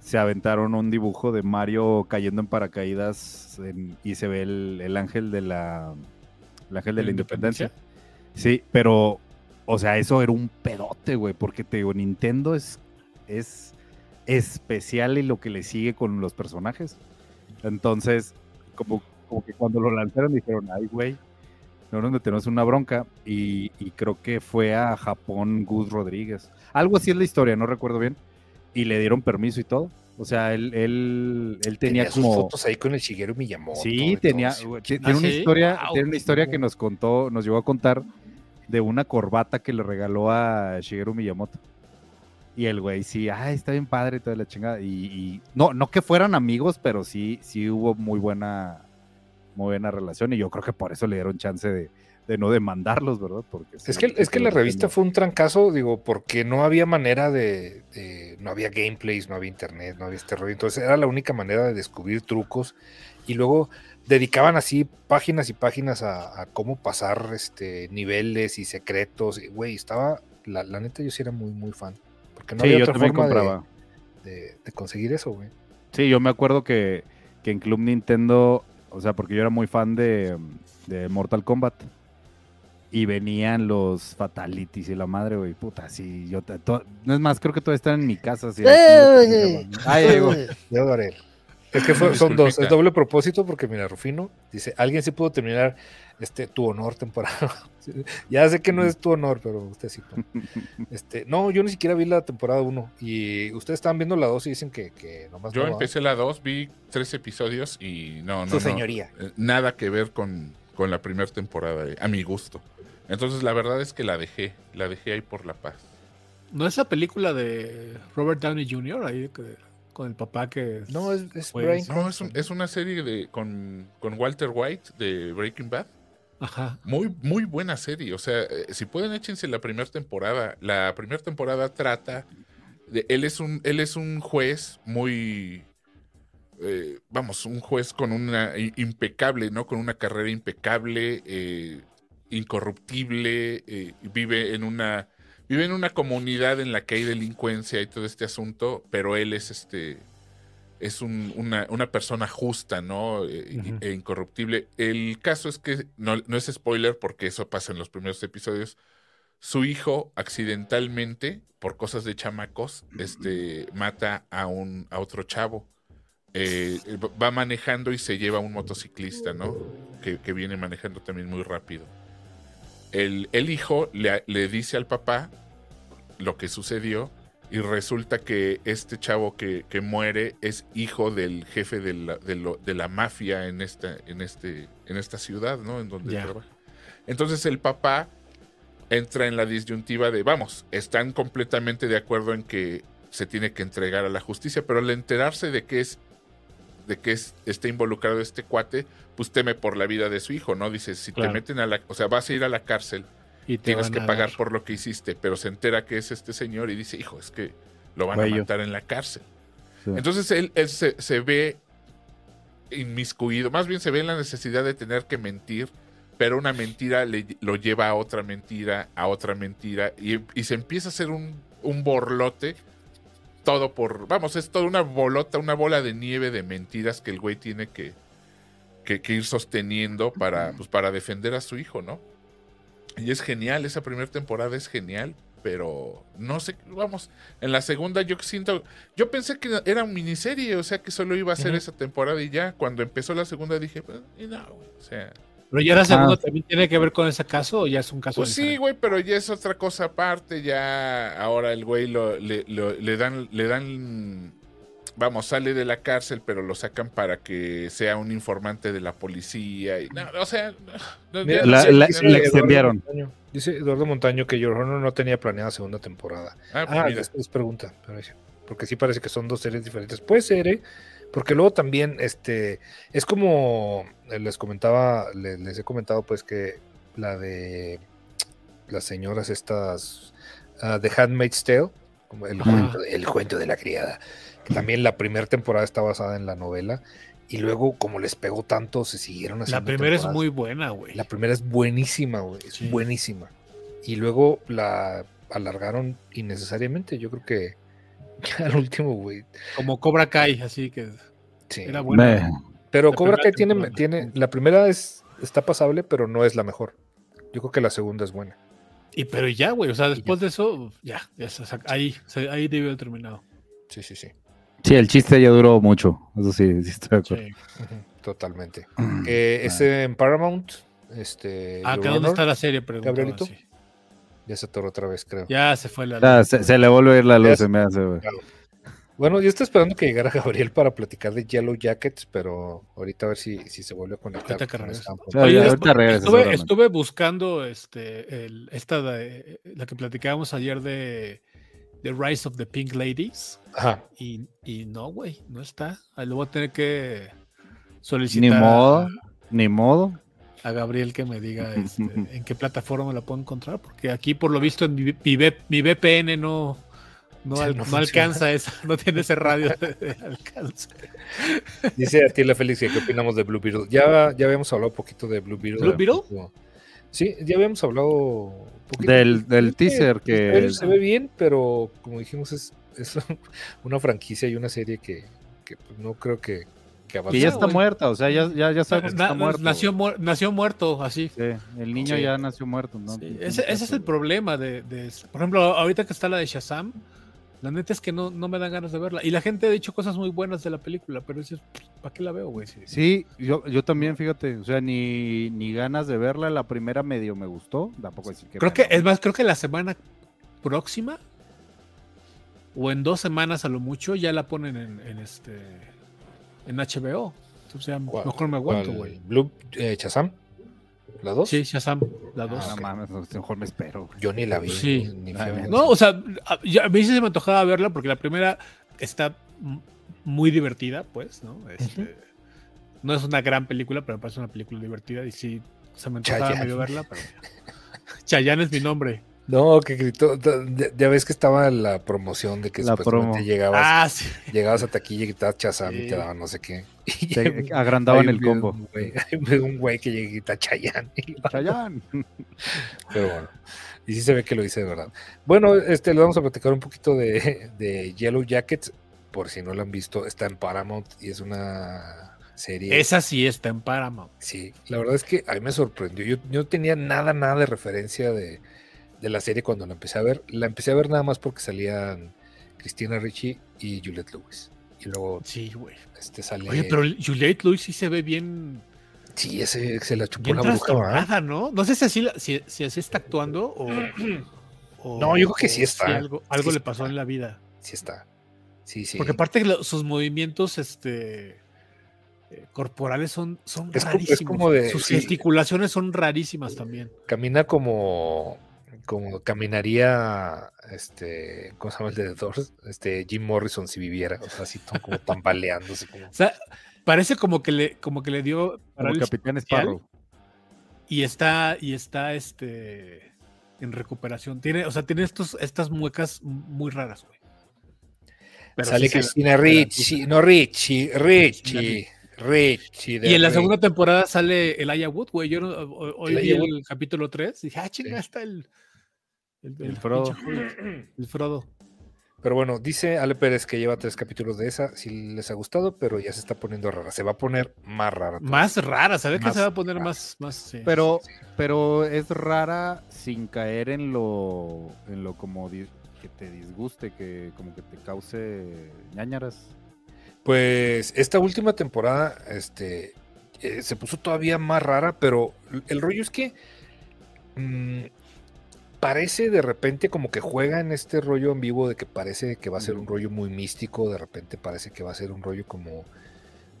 se aventaron un dibujo de Mario cayendo en paracaídas en- y se ve el, el ángel de la, el ángel de la independencia. Sí, pero, o sea, eso era un pedote, güey, porque te digo, Nintendo es, es especial y lo que le sigue con los personajes. Entonces, como, como que cuando lo lanzaron dijeron, ay, güey, no metemos en una bronca. Y, y creo que fue a Japón Gus Rodríguez. Algo así es la historia, no recuerdo bien. Y le dieron permiso y todo. O sea, él, él, él tenía, sus como... fotos ahí con el Shigeru Miyamoto. Sí, y tenía, sí. tiene una sí? historia, Wow, tiene una historia que nos contó, nos llegó a contar de una corbata que le regaló a Shigeru Miyamoto. Y el güey sí, ay, está bien padre toda la chingada. Y, y- no, no que fueran amigos, pero sí, sí hubo muy buena, muy buena relación. Y yo creo que por eso le dieron chance de, de no demandarlos, ¿verdad? Porque Es que, es que la revista fue un trancazo, digo, porque no había manera de, de- No había gameplays, no había internet, no había este rollo. Entonces era la única manera de descubrir trucos. Y luego dedicaban así páginas y páginas a, a cómo pasar este, niveles y secretos. Güey, estaba. La, la neta, yo sí era muy, muy fan. Porque no Sí, había yo otra también forma de, compraba. de- de conseguir eso, güey. Sí, yo me acuerdo que, que en Club Nintendo, o sea, porque yo era muy fan de, de Mortal Kombat. Y venían los Fatalities y la madre, güey, puta, sí, yo, to- no es más, creo que todavía están en mi casa. Sí, ya llegó. Ya, Gabriel. Es que fue- son dos, es doble propósito porque mira, Rufino dice, alguien sí pudo terminar este tu honor temporada. ya sé que no es tu honor, pero usted sí. pudo. Este, no, yo ni siquiera vi la temporada 1 y ustedes estaban viendo la 2 y dicen que, que nomás Yo no va. empecé la 2, vi tres episodios y no, no, Su señoría. Eh, Nada que ver con, con la primera temporada, eh, a mi gusto. Entonces la verdad es que la dejé, la dejé ahí por la paz. ¿No es la película de Robert Downey Jr. ahí que- con el papá que... No, es, es Pues, No, es, un- es una serie de, con, con Walter White de Breaking Bad. Ajá. Muy, muy buena serie. O sea, eh, si pueden, échense la primera temporada. La primera temporada trata de. Él es un, él es un juez muy. eh, vamos, un juez con una. impecable, ¿no? Con una carrera impecable, eh, incorruptible. eh, vive en una. Vive en una comunidad en la que hay delincuencia y todo este asunto, pero él es este. Es un- una, una persona justa, ¿no? Eh. E incorruptible. El caso es que, no, no es spoiler porque eso pasa en los primeros episodios, su hijo accidentalmente, por cosas de chamacos, este, mata a, un, a otro chavo. Eh, va manejando y se lleva a un motociclista, ¿no? Que, que viene manejando también muy rápido. El, el hijo le, le dice al papá lo que sucedió y resulta que este chavo que, que muere es hijo del jefe de la, de lo- de la mafia en esta, en, este, en esta ciudad, ¿no? En donde trabaja. Entonces el papá entra en la disyuntiva de, vamos, están completamente de acuerdo en que se tiene que entregar a la justicia, pero al enterarse de que es de que es, está involucrado este cuate, pues teme por la vida de su hijo, ¿no? Dice, si Claro. te meten a la, o sea, vas a ir a la cárcel, Y te tienes que pagar dar- por lo que hiciste, pero se entera que es este señor y dice, hijo, es que lo van a matar en la cárcel. Sí. Entonces él, él se, se ve inmiscuido, más bien se ve en la necesidad de tener que mentir, pero una mentira le, lo lleva a otra mentira, a otra mentira, y, y se empieza a hacer un, un borlote, todo por, vamos, es toda una bolota, una bola de nieve de mentiras que el güey tiene que, que, que ir sosteniendo para, pues, para defender a su hijo, ¿no? Y es genial, esa primera temporada es genial, pero no sé, vamos, en la segunda yo siento, yo pensé que era una miniserie, o sea que solo iba a ser esa temporada y ya, cuando empezó la segunda dije, pues, y no, o sea, Pero ya la segunda Ah. también tiene que ver con ese caso o ya es un caso pues sí, güey, pero ya es otra cosa aparte, ya ahora el güey lo, le, lo- le dan, le dan, vamos, sale de la cárcel, pero lo sacan para que sea un informante de la policía, y no, o sea, no, Mira, La- Eduardo extendieron. Montaño- dice Eduardo Montaño que Your Honor no tenía planeada segunda temporada. Ah, pues Ah, mira. es, es pregunta, porque sí parece que son dos series diferentes. Puede ser, ¿eh? Porque luego también, este, es como eh, les comentaba, le- les, he comentado, pues que la de las señoras estas, ah, The Handmaid's Tale, el, cuento, de- el cuento de la criada, que también la primera temporada está basada en la novela, y luego como les pegó tanto, se siguieron La haciendo primera es muy buena, güey. La primera es buenísima, güey. Es Sí. buenísima. Y luego la alargaron innecesariamente. Yo creo que al último, güey. Como Cobra Kai, así que Sí. era buena. Me- Pero la Cobra Kai tiene, tiene. La primera es está pasable, pero no es la mejor. Yo creo que la segunda es buena. Y pero ya, güey, o sea, después de eso, ya, ya se saca- ahí, se- ahí debió haber terminado. Sí, sí, sí. Sí, el chiste ya duró mucho. Eso sí, sí estoy de acuerdo. Sí. Totalmente. Eh, ese en Paramount. Este. Ah, dónde Honor, está la serie, Gabrielito? sí. Ya se atoró otra vez, creo. Ya se fue la Ah, se, se le vuelve a ir la luz, se- se me hace, güey. Bueno, yo estoy esperando que llegara Gabriel para platicar de Yellow Jackets, pero ahorita a ver si, si se vuelve a conectar. Ahorita Sí, Oye, ahorita estuve, buscando este, el, esta de, la que platicábamos ayer de, de Rise of the Pink Ladies Ajá. y, y no, güey, no está. Ahí lo voy a tener que solicitar. Ni a- modo, ni modo. a Gabriel que me diga este, en qué plataforma la puedo encontrar, porque aquí por lo visto en mi, mi VPN no, no, al- no no alcanza esa, no tiene ese radio de, de alcance. Dice Atila Félix que qué opinamos de Blue Beetle. Ya, ya habíamos hablado un poquito de Blue Beetle. ¿Blue Beetle? Sí, ya habíamos hablado un poquito. Del, del que teaser el que... trailer se ve bien, pero como dijimos, es, es una franquicia y una serie que, que, pues, no creo que, que avance. Que ya está muerta, o sea, ya, ya, ya sabemos que Na- está muerto. nació, muer- nació muerto, así. Sí, el niño Sí. ya nació muerto, ¿no? Sí, ese, ese es el problema de, de- Por ejemplo, ahorita que está la de Shazam, la neta es que no, no me dan ganas de verla. Y la gente ha dicho cosas muy buenas de la película, pero dices, ¿para qué la veo, güey? Sí. Sí, yo, yo también, fíjate, o sea, ni, ni ganas de verla, la primera medio me gustó, tampoco decir que... Creo que, es más, creo que la semana próxima o en dos semanas a lo mucho ya la ponen en, en este en HBO. O sea, ¿Cuál- mejor me aguanto, güey. Blue eh, Shazam, la 2. Sí, Shazam, la Ah, 2. no mames, mejor me espero. Yo ni la vi. Sí. ni Ah. No, o sea, a, ya- a mí sí se me antojaba verla porque la primera está muy divertida, pues, ¿no? Este, No es una gran película, pero me parece una película divertida y sí se me antojaba Chayanne. medio verla. Pero... Chayanne es mi nombre. No, que gritó. Ya, ya ves que estaba la promoción de que La supuestamente promo. llegabas, Ah, sí. llegabas a taquilla y gritabas Shazam y Sí. te daban no sé qué. Y Te agrandaban el combo. un güey- un que llega y grita Chayanne. Chayán. Pero bueno. Y sí se ve que lo hice de verdad. Bueno, este, le vamos a platicar un poquito de, de Yellow Jackets. Por si no lo han visto, está en Paramount y es una serie. Esa sí está en Paramount. Sí, la verdad es que a mí me sorprendió. Yo, yo no tenía nada, nada de referencia de, de la serie cuando la empecé a ver. La empecé a ver nada más porque salían Cristina Ricci y Juliette Lewis. Y luego Sí, güey. este sale. Oye, pero Juliette Lewis sí se ve bien, Sí, ese se la chupó la bruja, ¿no? No sé si así, si, si así está actuando o, o- No, yo creo que sí está. si algo algo Sí le pasó está. en la vida. Sí está. Sí, sí. Porque aparte sus movimientos este, eh, corporales son, son Es como- es rarísimos. como de- sus sí. gesticulaciones son rarísimas también. Camina como. Como caminaría. Este. ¿Cómo se llama el de The Doors? Este. Jim Morrison si viviera. O sea, así como tambaleándose. Como... O sea, parece como que le, como que le dio Como parálisis Capitán Sparrow. y está, y está este en recuperación. Tiene, o sea, tiene estos, estas muecas muy raras, güey. Pero Sale sí Cristina Ricci. No, Ricci. Ricci. Ricci. de Y en la segunda temporada sale el Aya Wood, güey. Yo hoy vi el capítulo 3 y dije, ah, chinga, está el. El, El Frodo. El Frodo. Pero bueno, dice Ale Pérez que lleva tres capítulos de esa. Si les ha gustado, pero ya se está poniendo rara. Se va a poner más rara. todavía. Más rara, ¿sabes que se va a poner rara. más, más sí. Pero, pero es rara sin caer en lo, en lo como que te disguste, que como que te cause ñañaras. Pues esta última temporada este, eh, se puso todavía más rara, pero el rollo es que mm, parece de repente como que juega en este rollo en vivo de que parece que va a ser un rollo muy místico, de repente parece que va a ser un rollo como,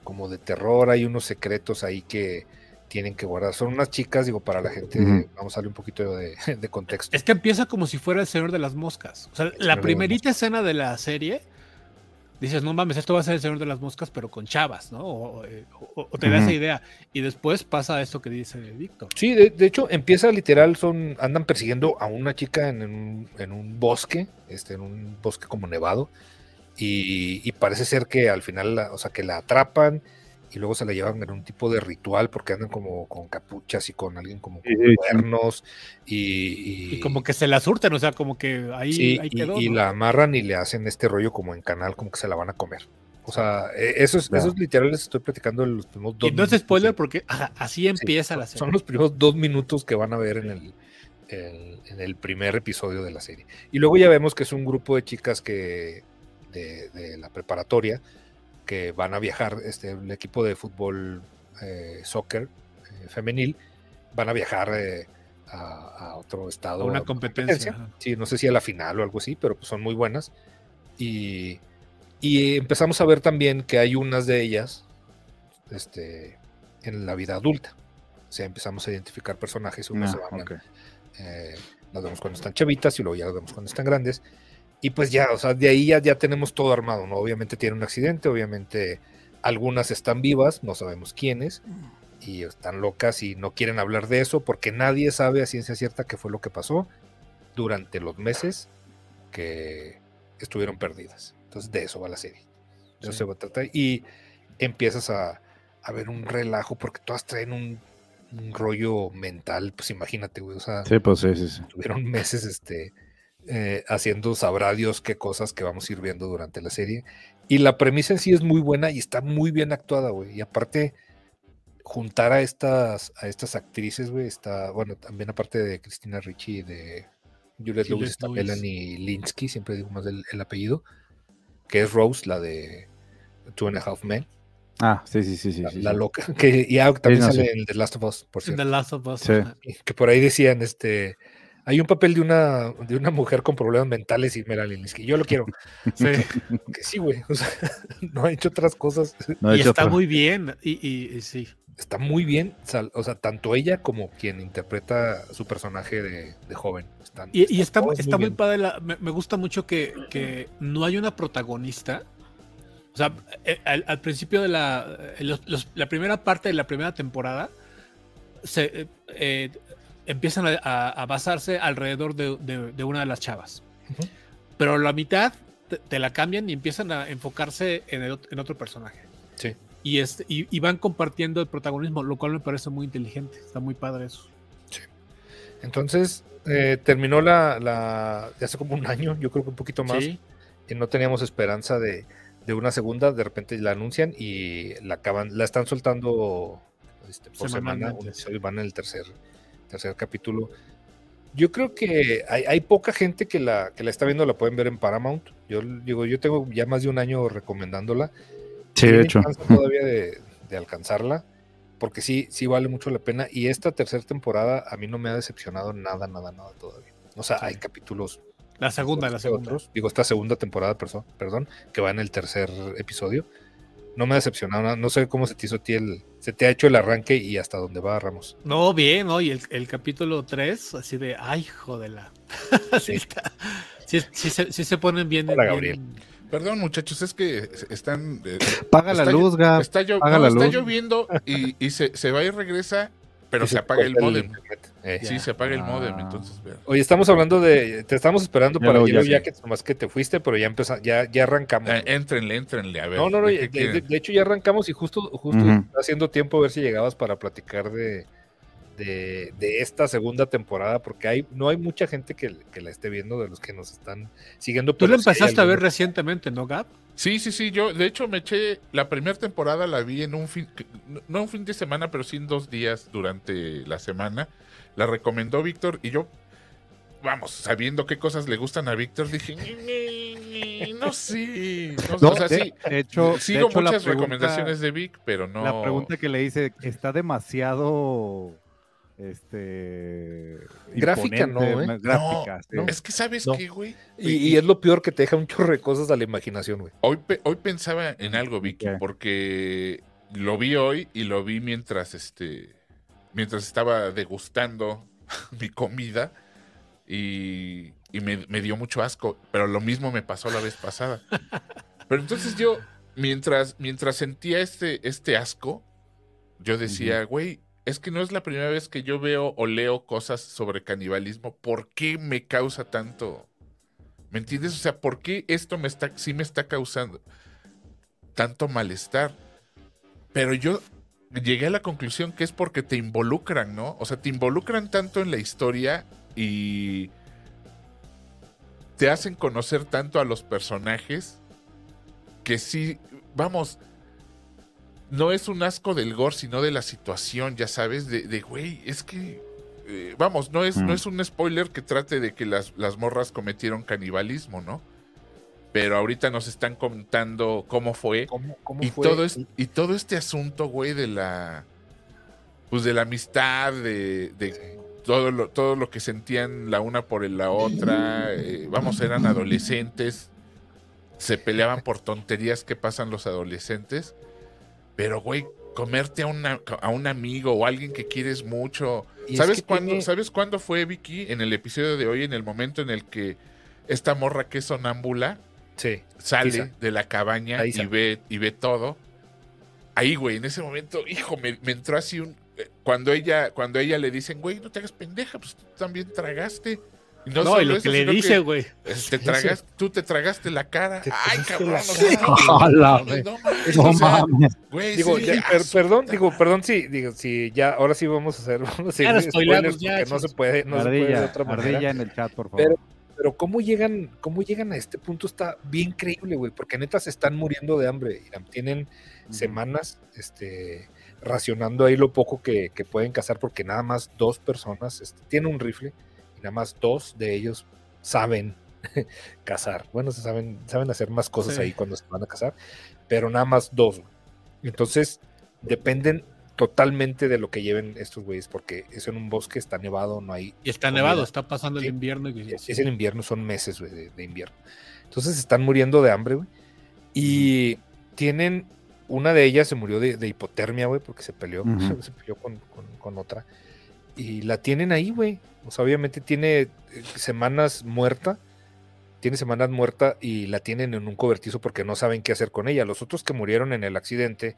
como de terror, hay unos secretos ahí que tienen que guardar. Son unas chicas, digo, para la gente, vamos a darle un poquito de, de contexto. Es que empieza como si fuera el Señor de las Moscas. O sea, la primerita escena de la serie, dices, no mames, esto va a ser el Señor de las Moscas, pero con chavas, ¿no? O, eh, o- o te da esa idea. Y después pasa esto que dice Víctor. Sí, de, de hecho, empieza literal, son, andan persiguiendo a una chica en un, en un bosque, este, en un bosque como nevado, y, y parece ser que al final, la- o sea, que la atrapan y luego se la llevan en un tipo de ritual porque andan como con capuchas y con alguien como con Sí, sí, sí. cuernos y, Y como que se la surten, o sea, como que ahí, sí, ahí quedó. y ¿no? la amarran y le hacen este rollo como en canal, como que se la van a comer. O sea, eh, eso es, Ya. eso es literal, les estoy platicando en los primeros dos Y no es spoiler porque ajá, así Sí, empieza la serie. Son los primeros dos minutos que van a ver en el, el- en el primer episodio de la serie. Y luego ya vemos que es un grupo de chicas que de, de la preparatoria que van a viajar, este, el equipo de fútbol eh, soccer eh, femenil, van a viajar eh, a, a otro estado. A una competencia, ajá. Sí, no sé si a la final o algo así, pero pues son muy buenas. Y, y empezamos a ver también que hay unas de ellas este, en la vida adulta. O sea, empezamos a identificar personajes, unos se Ah, van, ok. eh, las vemos cuando están chavitas y luego ya las vemos cuando están grandes. Y pues ya, o sea, de ahí ya, ya tenemos todo armado, ¿no? Obviamente tiene un accidente, obviamente algunas están vivas, no sabemos quiénes. y están locas y no quieren hablar de eso porque nadie sabe a ciencia cierta qué fue lo que pasó durante los meses que estuvieron perdidas. Entonces de eso va la serie. De eso Sí. se va a tratar. Y empiezas a, a ver un relajo porque todas traen un, un rollo mental, pues imagínate, güey. O sea, Sí, pues sí, sí, sí. tuvieron meses este, eh, haciendo sabrá Dios qué cosas que vamos a ir viendo durante la serie. Y la premisa en sí es muy buena y está muy bien actuada, güey. Y aparte, juntar a estas, a estas actrices, güey, está, bueno, también aparte de Cristina Ricci y de Juliette Lewis, está. Melanie Linsky, siempre digo más el, el apellido, que es Rose, la de Two and a Half Men, Ah, sí, sí, sí, sí. la, sí, la sí. loca, que ya también no, sale sí. en The Last of Us, por En cierto. The Last of Us. Sí. que por ahí decían, este, hay un papel de una, de una mujer con problemas mentales y Melanie Linsky. Yo lo quiero. Sí. Que sí, güey. O sea, no ha hecho otras cosas. No y está otra. muy bien. Y, y- y sí. Está muy bien. O sea, tanto ella como quien interpreta su personaje de, de joven. Están, Y, y está, está muy padre. la- me, me gusta mucho que, que no hay una protagonista. O sea, eh, al, al principio de la, eh, los- los- la primera parte de la primera temporada se eh, eh, empiezan a, a- a basarse alrededor de, de- de una de las chavas. Ujú. Pero la mitad te, te la cambian y empiezan a enfocarse en, el en otro personaje. Sí. Y, este, y, y van compartiendo el protagonismo, lo cual me parece muy inteligente. Está muy padre eso. Entonces, eh, terminó la, la. de hace como un año, yo creo que un poquito más. Sí. y no teníamos esperanza de, de una segunda, de repente la anuncian y la acaban, la están soltando este, por semana, un sí. van en el tercer, tercer capítulo. Yo creo que hay, hay poca gente que la, que la está viendo, la pueden ver en Paramount. Yo digo, yo tengo ya más de un año recomendándola. Sí, de hecho. todavía de, de alcanzarla, porque sí, sí vale mucho la pena. Y esta tercera temporada a mí no me ha decepcionado nada, nada, nada todavía. O sea, hay capítulos La segunda, la segunda. otros. Digo, esta segunda temporada, perso- perdón, que va en el tercer episodio. No me ha decepcionado nada. No sé cómo se te hizo a ti el. Se te ha hecho el arranque y hasta dónde va Ramos. No, bien, ¿no? Y el, el capítulo 3, así de, ay, jodela. sí, está. Sí, sí se, sí se ponen bien. Hola, bien- Gabriel. Perdón, muchachos, es que están. eh, Paga la luz, Gab. está, llo- apaga no, la está luz. lloviendo y, y se, se va y regresa, pero Y se apaga el modem. internet. Eh, Sí, se apaga el Ah. modem, entonces. vea. Oye, estamos hablando de. Te estamos esperando Ya para lo- Yellow ya. Jackets, nomás que te fuiste, pero ya empezamos, ya, ya arrancamos. Eh, Éntrenle, éntrenle, a ver. no, no, no. ¿de De, qué quieren? de- de hecho, ya arrancamos y justo, justo haciendo tiempo a ver si llegabas para platicar de, de, de esta segunda temporada, porque hay, no hay mucha gente que, que la esté viendo de los que nos están siguiendo. Tú hay empezaste a ver recientemente, ¿no, Gab? Sí, sí, sí, yo de hecho me eché, la primera temporada la vi en un fin, no un fin de semana, pero sí en dos días durante la semana. La recomendó Víctor y yo, vamos, sabiendo qué cosas le gustan a Víctor, dije, "Ni, ni, ni, no sé. No, No, o sea, de, sí, de hecho, de sigo hecho, muchas pregunta- recomendaciones de Vic, pero no. La pregunta que le hice, ¿está demasiado este Gráfica, no, ¿eh? sí. Es que sabes No. qué, güey. Y, y es lo peor que te deja un chorro de cosas a la imaginación, güey. Hoy, pe- hoy pensaba en algo, Vicky, porque lo vi hoy y lo vi mientras este mientras estaba degustando mi comida y, y me, me dio mucho asco, pero lo mismo me pasó la vez pasada. Pero entonces yo, mientras, mientras sentía este, este asco, yo decía, güey, es que no es la primera vez que yo veo o leo cosas sobre canibalismo. ¿Por qué me causa tanto? ¿Me entiendes? O sea, ¿por qué esto me está, sí me está causando tanto malestar? Pero yo llegué a la conclusión que es porque te involucran, ¿no? O sea, te involucran tanto en la historia y te hacen conocer tanto a los personajes que sí, vamos, no es un asco del gore, sino de la situación, ya sabes, de, de güey, es que, eh, vamos, no es, Mm. no es un spoiler que trate de que las, las morras cometieron canibalismo, ¿no? Pero ahorita nos están contando cómo fue. ¿Cómo, cómo Y fue? todo, es, y todo este asunto, güey, de la. Pues de la amistad, de, de todo, lo, todo lo que sentían la una por la otra. eh, vamos, eran adolescentes. Se peleaban por tonterías que pasan los adolescentes. Pero, güey, comerte a, una, a un amigo o alguien que quieres mucho. Es ¿Sabes que cuándo, tiene- ¿Sabes cuándo fue, Vicky? En el episodio de hoy, en el momento en el que esta morra que es sonámbula Sí. sale de la cabaña Ahí y ve, y ve todo. ahí, güey, en ese momento, hijo, me, me entró así un... eh, Cuando ella, cuando ella le dicen, güey, no te hagas pendeja, pues tú también tragaste. Y No, solo y lo eso, que le dice, güey. Te tragas, tú te tragaste la cara. Te Ay, tragaste cabrón. la cara. no, mames, no No güey, Digo, sí, ya, per- su perdón, digo, perdón si, digo, si ya, ahora sí vamos a hacer, vamos a seguir Ya, spoilers spoileamos, ya, porque no se puede, no se puede de otra manera. ardilla en el chat, por favor. Pero, pero cómo llegan, cómo llegan a este punto está bien creíble, güey, porque neta se están muriendo de hambre. Irán. Tienen semanas, este, racionando ahí lo poco que, que pueden cazar, porque nada más dos personas este, tienen un rifle y nada más dos de ellos saben cazar. Bueno, se saben, saben hacer más cosas Sí. ahí cuando se van a cazar, pero nada más dos. güey. Entonces, dependen totalmente de lo que lleven estos güeyes, porque es en un bosque, está nevado, no hay Y está comida. nevado, está pasando el invierno. Y, es es el invierno, son meses de, de invierno. Entonces están muriendo de hambre, güey. Y tienen, una de ellas se murió de, de hipotermia, güey, porque se peleó, se peleó con, con- con otra. Y la tienen ahí, güey. O sea, obviamente tiene eh, semanas muerta. Tiene semanas muerta y la tienen en un cobertizo porque no saben qué hacer con ella. Los otros que murieron en el accidente,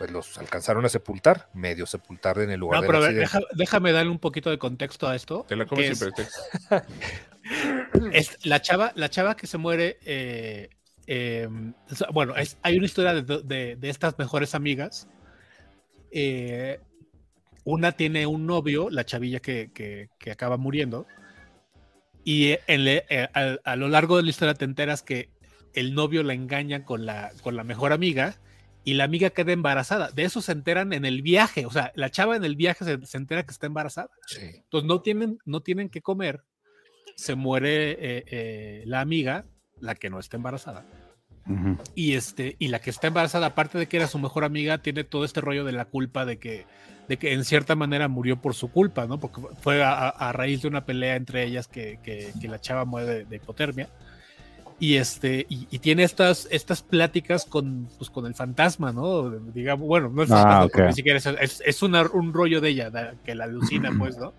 pues los alcanzaron a sepultar, medio sepultar en el lugar No, pero a ver, deja- déjame darle un poquito de contexto a esto. Te la comes sin es- pretexto. es la chava, la chava que se muere, eh, eh, sea, bueno, es- hay una historia de, de- de estas mejores amigas. Eh, una tiene un novio, la chavilla que, que- que acaba muriendo, y eh, en le- eh, a, a lo largo de la historia te enteras que el novio la engaña con la, con la mejor amiga y la amiga queda embarazada. De eso se enteran en el viaje, o sea, la chava en el viaje se, se entera que está embarazada. Sí. Entonces no tienen, no tienen que comer. Se muere eh, eh, la amiga, la que no está embarazada. Ujú. Y este, y la que está embarazada, aparte de que era su mejor amiga, tiene todo este rollo de la culpa de que, de que en cierta manera murió por su culpa, ¿no? Porque fue a, a- a raíz de una pelea entre ellas que, que- que la chava muere de, de hipotermia. Y este, y, y tiene estas, estas pláticas con, pues, con el fantasma, ¿no? Digamos, bueno, no es Ah, fantasma, ok. porque ni siquiera es, es, es una- un rollo de ella, da- que la alucina, pues, ¿no?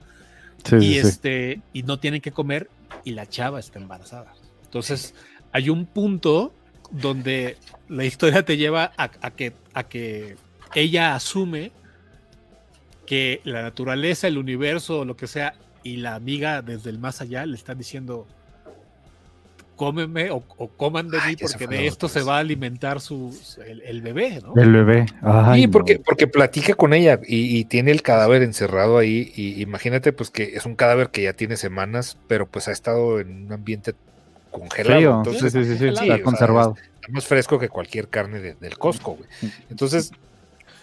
Sí, y sí, sí. este y no tienen que comer y la chava está embarazada. Entonces hay un punto donde la historia te lleva a, a que a que ella asume que la naturaleza, el universo, lo que sea, y la amiga desde el más allá le están diciendo cómeme o, o coman de Ay, mí porque de esto se va a alimentar su, el, el bebé, ¿no? El bebé. Ay, Sí, no. porque, porque platica con ella y, y tiene el cadáver encerrado ahí. Y imagínate, pues que es un cadáver que ya tiene semanas, pero pues ha estado en un ambiente congelado. Frío. Entonces, sí, sí, sí, sí, sí, está sea, conservado. está más fresco que cualquier carne de- del Costco, güey. Entonces,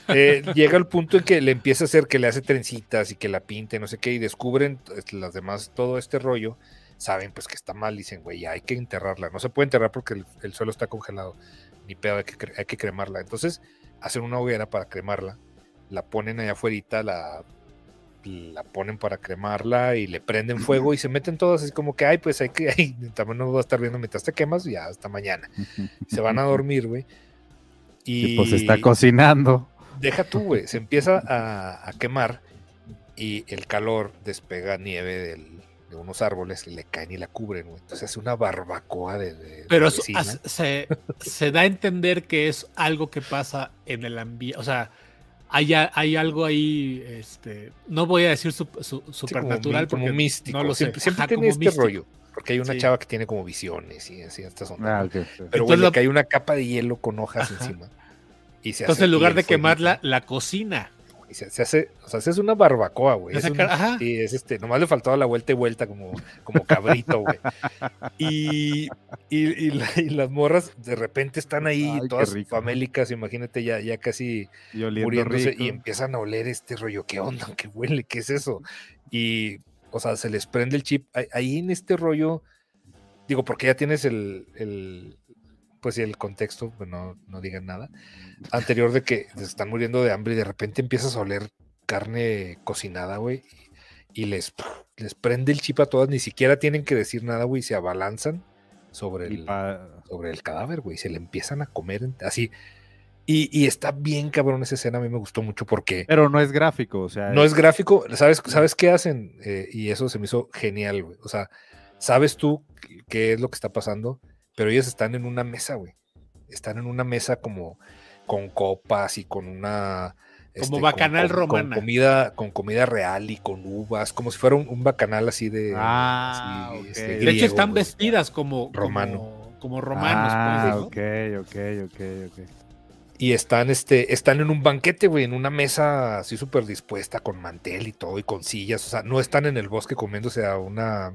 eh, llega el punto en que le empieza a hacer que le hace trencitas y que la pinte, no sé qué, y descubren eh, las demás todo este rollo. Saben pues que está mal, dicen, güey, hay que enterrarla. No se puede enterrar porque el, el suelo está congelado. Ni pedo, hay que, hay que cremarla. Entonces, hacen una hoguera para cremarla. La ponen allá afuera, la, la ponen para cremarla y le prenden fuego y se meten todas así como que, ay, pues hay que, ay, también no va a estar viendo mientras te quemas y ya hasta mañana. Se van a dormir, güey. Y pues está cocinando. Deja tú, güey. Se empieza a, a quemar y el calor despega nieve del- de unos árboles le caen y la cubren, güey. Entonces es una barbacoa de. de- Pero de eso vecina. as- se, se da a entender que es algo que pasa en el ambiente. O sea, hay, hay algo ahí, este, no voy a decir su- su- Sí, como supernatural mi- como, místico. no lo sé. siempre siempre Ajá, tiene como este místico. rollo. Porque hay una Sí. chava que tiene como visiones y así, estas ondas. Ah, sí. Pero, le lo- cae una capa de hielo con hojas Ajá. encima. Y se Entonces, hace en lugar de quemarla, la cocina. Y se, se hace, o sea, se hace una barbacoa, güey. Le Es un- este, nomás le faltaba la vuelta y vuelta como, como cabrito, güey. Y, y, y la- y las morras de repente están ahí, Ay, todas famélicas, imagínate, ya, ya casi Y muriéndose rico. y empiezan a oler este rollo. ¿Qué onda? ¿Qué huele? ¿Qué es eso? Y, o sea, se les prende el chip. Ahí- Ahí en este rollo, digo, porque ya tienes el, el pues sí, el contexto, pues no, no digan nada, anterior de que se están muriendo de hambre y de repente empiezas a oler carne cocinada, güey, y les, les prende el chip a todas, ni siquiera tienen que decir nada, güey, se abalanzan sobre el, sobre el cadáver, güey, se le empiezan a comer así. Y, y está bien cabrón esa escena, a mí me gustó mucho porque Pero no es gráfico, o sea. no es gráfico, ¿sabes, ¿sabes qué hacen? Eh, y eso se me hizo genial, güey. O sea, sabes tú qué es lo que está pasando, pero ellos están en una mesa, güey. Están en una mesa como con copas y con una este, Como bacanal romana. Con comida, con comida real y con uvas, como si fuera un, un bacanal así de. Ah, así, este, De hecho, están vestidas como Romano. Como, como romanos, Ah, pues, ¿no? ok, ok, ok, ok. Y están, este, están en un banquete, güey, en una mesa así súper dispuesta, con mantel y todo, y con sillas. O sea, no están en el bosque comiéndose a una,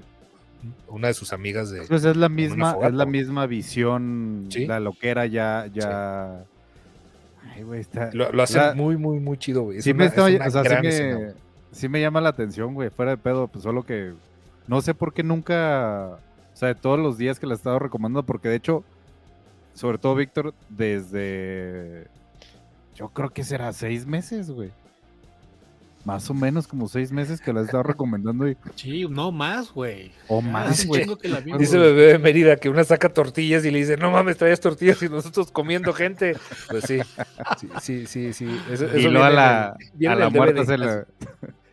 una de sus amigas de. Pues es la misma, es la misma visión, Sí. la loquera ya, ya. Ay, güey, está. Lo, lo hacen la- muy, muy, muy chido, güey. Es sí una- me está- es una o sea, sí gran me, escena, güey. sí me llama la atención, güey, fuera de pedo, pues solo que no sé por qué nunca, o sea, de todos los días que la he estado recomendando, porque de hecho, sobre todo Víctor, desde, yo creo que será seis meses, güey. Más o menos como seis meses que la he estado recomendando y, Sí, no más, güey. o más, güey. la Dice bebé de Mérida que una saca tortillas y le dice, no mames, traes tortillas y nosotros comiendo gente. Pues sí, sí, sí, sí. sí. Eso, Y eso luego a la, el- a la muerta se le,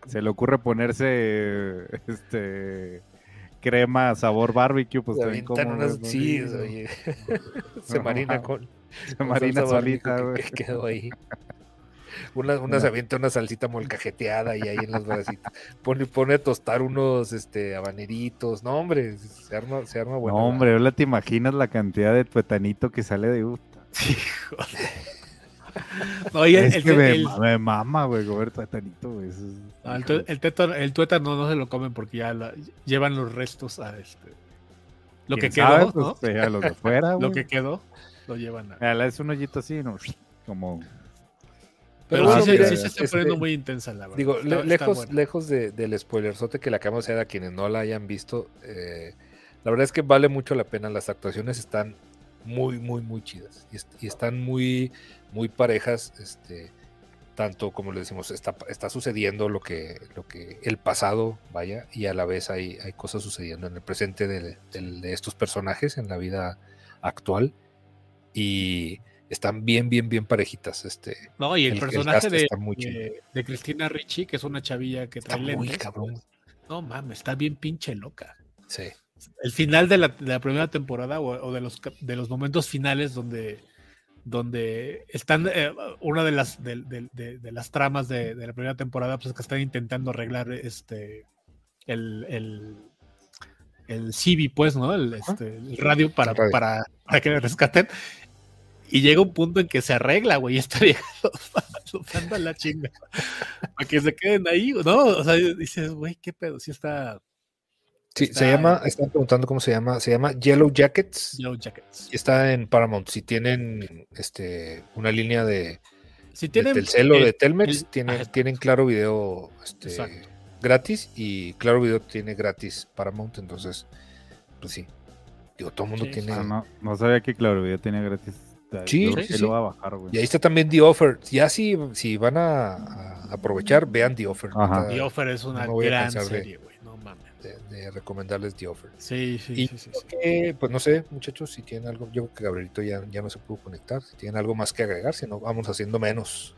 se le ocurre ponerse este crema sabor barbecue, pues Se también como unas- sí, oye. se marina con, se marina solita, que- güey. que quedó ahí. Una, una se avienta una salsita molcajeteada y ahí en las bracitas. Pone, pone a tostar unos este, habaneritos. No, hombre, se arma, se arma bueno. no, hombre, ahora te imaginas la cantidad de tuetanito que sale de Utah. No, y el, es el- que me, el- ma- me mama, güey, comer tuetanito, güey. es- no, el, híjole. tue- el tuétano no se lo comen porque ya la- llevan los restos a este. Lo que ¿Quién quedó, sabe? ¿no? Pues, a los de afuera, Lo que quedó, lo llevan a. Es un hoyito así, ¿no? Como... Pero bueno, sí, se- mira, sí se está este, poniendo muy intensa, la verdad. Digo, Está- le- está lejos, bueno. lejos de- del spoilerzote que le acabamos de hacer a quienes no la hayan visto, eh, la verdad es que vale mucho la pena. Las actuaciones están muy, muy, muy chidas. Y, est- y están muy, muy parejas. Este, tanto como le decimos, está, está sucediendo lo que, lo que el pasado vaya, y a la vez hay, hay cosas sucediendo en el presente de, del- de estos personajes en la vida actual. Y están bien, bien, bien parejitas. Este, No, y el, personaje de, de, de Cristina Ricci, que es una chavilla que está trae muy lentes. cabrón. No mames, está bien pinche loca. Sí. El final de la, de la primera temporada o, o de, los, de los momentos finales donde, donde están, eh, una de las, de, las tramas de, la primera temporada, pues es que están intentando arreglar este, el, el, el CB, pues, ¿no? El, este, el radio para. Para, para que rescaten. Y llega un punto en que se arregla, güey, y esta vieja los, manda la chinga. Para que se queden ahí, ¿no? O sea, dices, güey, qué pedo, sí está Sí, Está- se llama, están preguntando cómo se llama, se llama Yellow Jackets Yellow Jackets. y está en Paramount. Si tienen este una línea de, Si de tienen Telcel o eh, de Telmex, el- tienen, tienen Claro Video este, gratis y Claro Video tiene gratis Paramount, entonces, pues sí. Digo, todo el mundo Sí, tiene. No, no sabía que Claro Video tenía gratis. Sí, Yo creo sí, que sí. lo voy a bajar, güey. Y ahí está también The Offer. Ya si, si van a, a aprovechar, vean The Offer. Ajá. The Offer es una no gran serie, güey. No mames. De, de recomendarles The Offer. Sí, sí, Y sí, sí, sí. Pues no sé, muchachos, si tienen algo, yo creo que Gabrielito ya, ya no se pudo conectar, si tienen algo más que agregar, si no, vamos haciendo menos.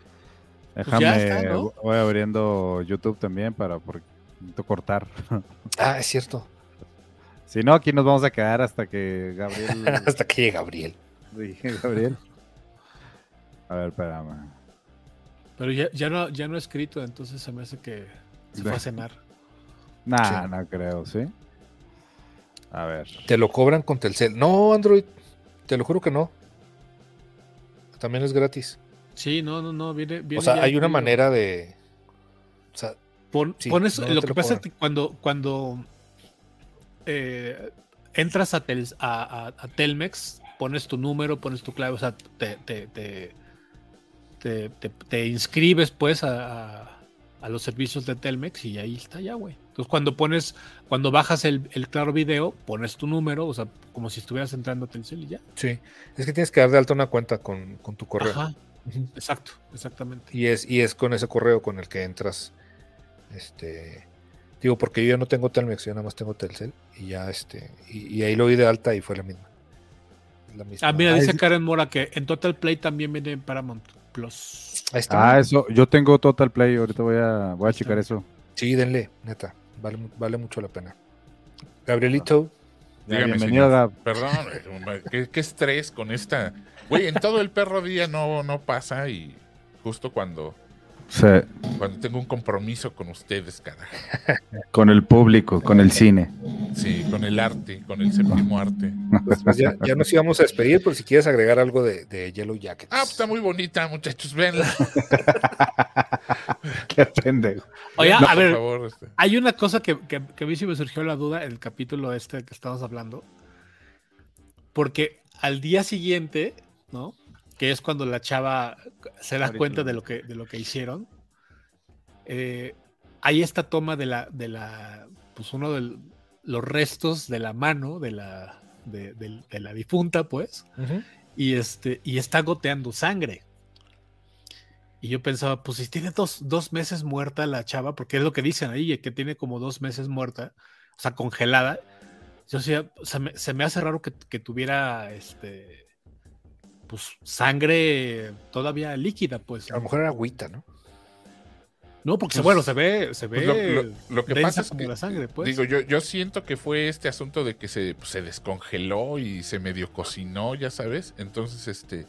Déjame, ya está, ¿no? voy abriendo YouTube también para por, necesito cortar. Ah, es cierto, si no, aquí nos vamos a quedar hasta que Gabriel. hasta que llegue Gabriel. Dije, Gabriel. A ver, espérame. Pero ya, ya no, ya no he escrito, entonces se me hace que se fue a cenar. Nah, Sí. no creo, ¿sí? A ver. Te lo cobran con Telcel. No, Android, te lo juro que no. También es gratis. Sí, no, no, no, viene, viene O sea, hay una manera de... O sea, Pon- Sí, pones, no lo que lo pasa es que cuando, cuando eh, entras a, Tel- a, a- a Telmex, pones tu número, pones tu clave, o sea, te, te, te, te, te- te inscribes pues a, a- a los servicios de Telmex y ahí está ya, güey. Entonces cuando pones, cuando bajas el, el claro video, pones tu número, o sea, como si estuvieras entrando a Telcel y ya. sí, es que tienes que dar de alta una cuenta con, con tu correo. Ajá, exacto, exactamente. Y es, y es con ese correo con el que entras. Este. Digo, porque yo ya no tengo Telmex, yo nada más tengo Telcel. Y ya este. Y, y ahí lo vi de alta y fue la misma. La misma. Ah, mira, Ah, dice es- Karen Mora que en Total Play también viene en Paramount Plus. Ahí está. Ah, eso. Yo tengo Total Play. Ahorita voy a, voy a checar eso. Sí, denle, neta. Vale, vale mucho la pena. Gabrielito, Ya, Dígame, bienvenido. Gab. Perdón, ¿qué, qué estrés con esta. Güey, en todo el perro día no, no pasa y justo cuando, Sí, cuando tengo un compromiso con ustedes, carajo. con el público, con el cine. Sí, con el arte, con el séptimo arte. Pues, pues ya, ya nos íbamos a despedir, por si quieres agregar algo de, de Yellow Jackets. Ah, pues está muy bonita, muchachos, véanla. Qué pendejo. Oye, No, a ver, favor, este. hay una cosa que, que, que a mí sí me surgió la duda, el capítulo este que estamos hablando. Porque al día siguiente, ¿no? Que es cuando la chava se da Ahorita cuenta de lo que, de lo que hicieron. eh, hay esta toma de la, de la, pues uno de los restos de la mano de la, de, la difunta, pues, y este, y está goteando sangre. Y yo pensaba, pues si tiene dos, dos meses muerta la chava, porque es lo que dicen ahí, que tiene como dos meses muerta, o sea, congelada. Yo decía, o sea, me- se me hace raro que, que tuviera este pues sangre todavía líquida, pues. A lo mejor era agüita, ¿no? No, porque Pues- bueno, se ve, se ve Pues lo, lo- lo que pasa es como que, la sangre, pues. digo, yo, yo siento que fue este asunto de que se, pues, se descongeló y se medio cocinó, ya sabes. Entonces, este,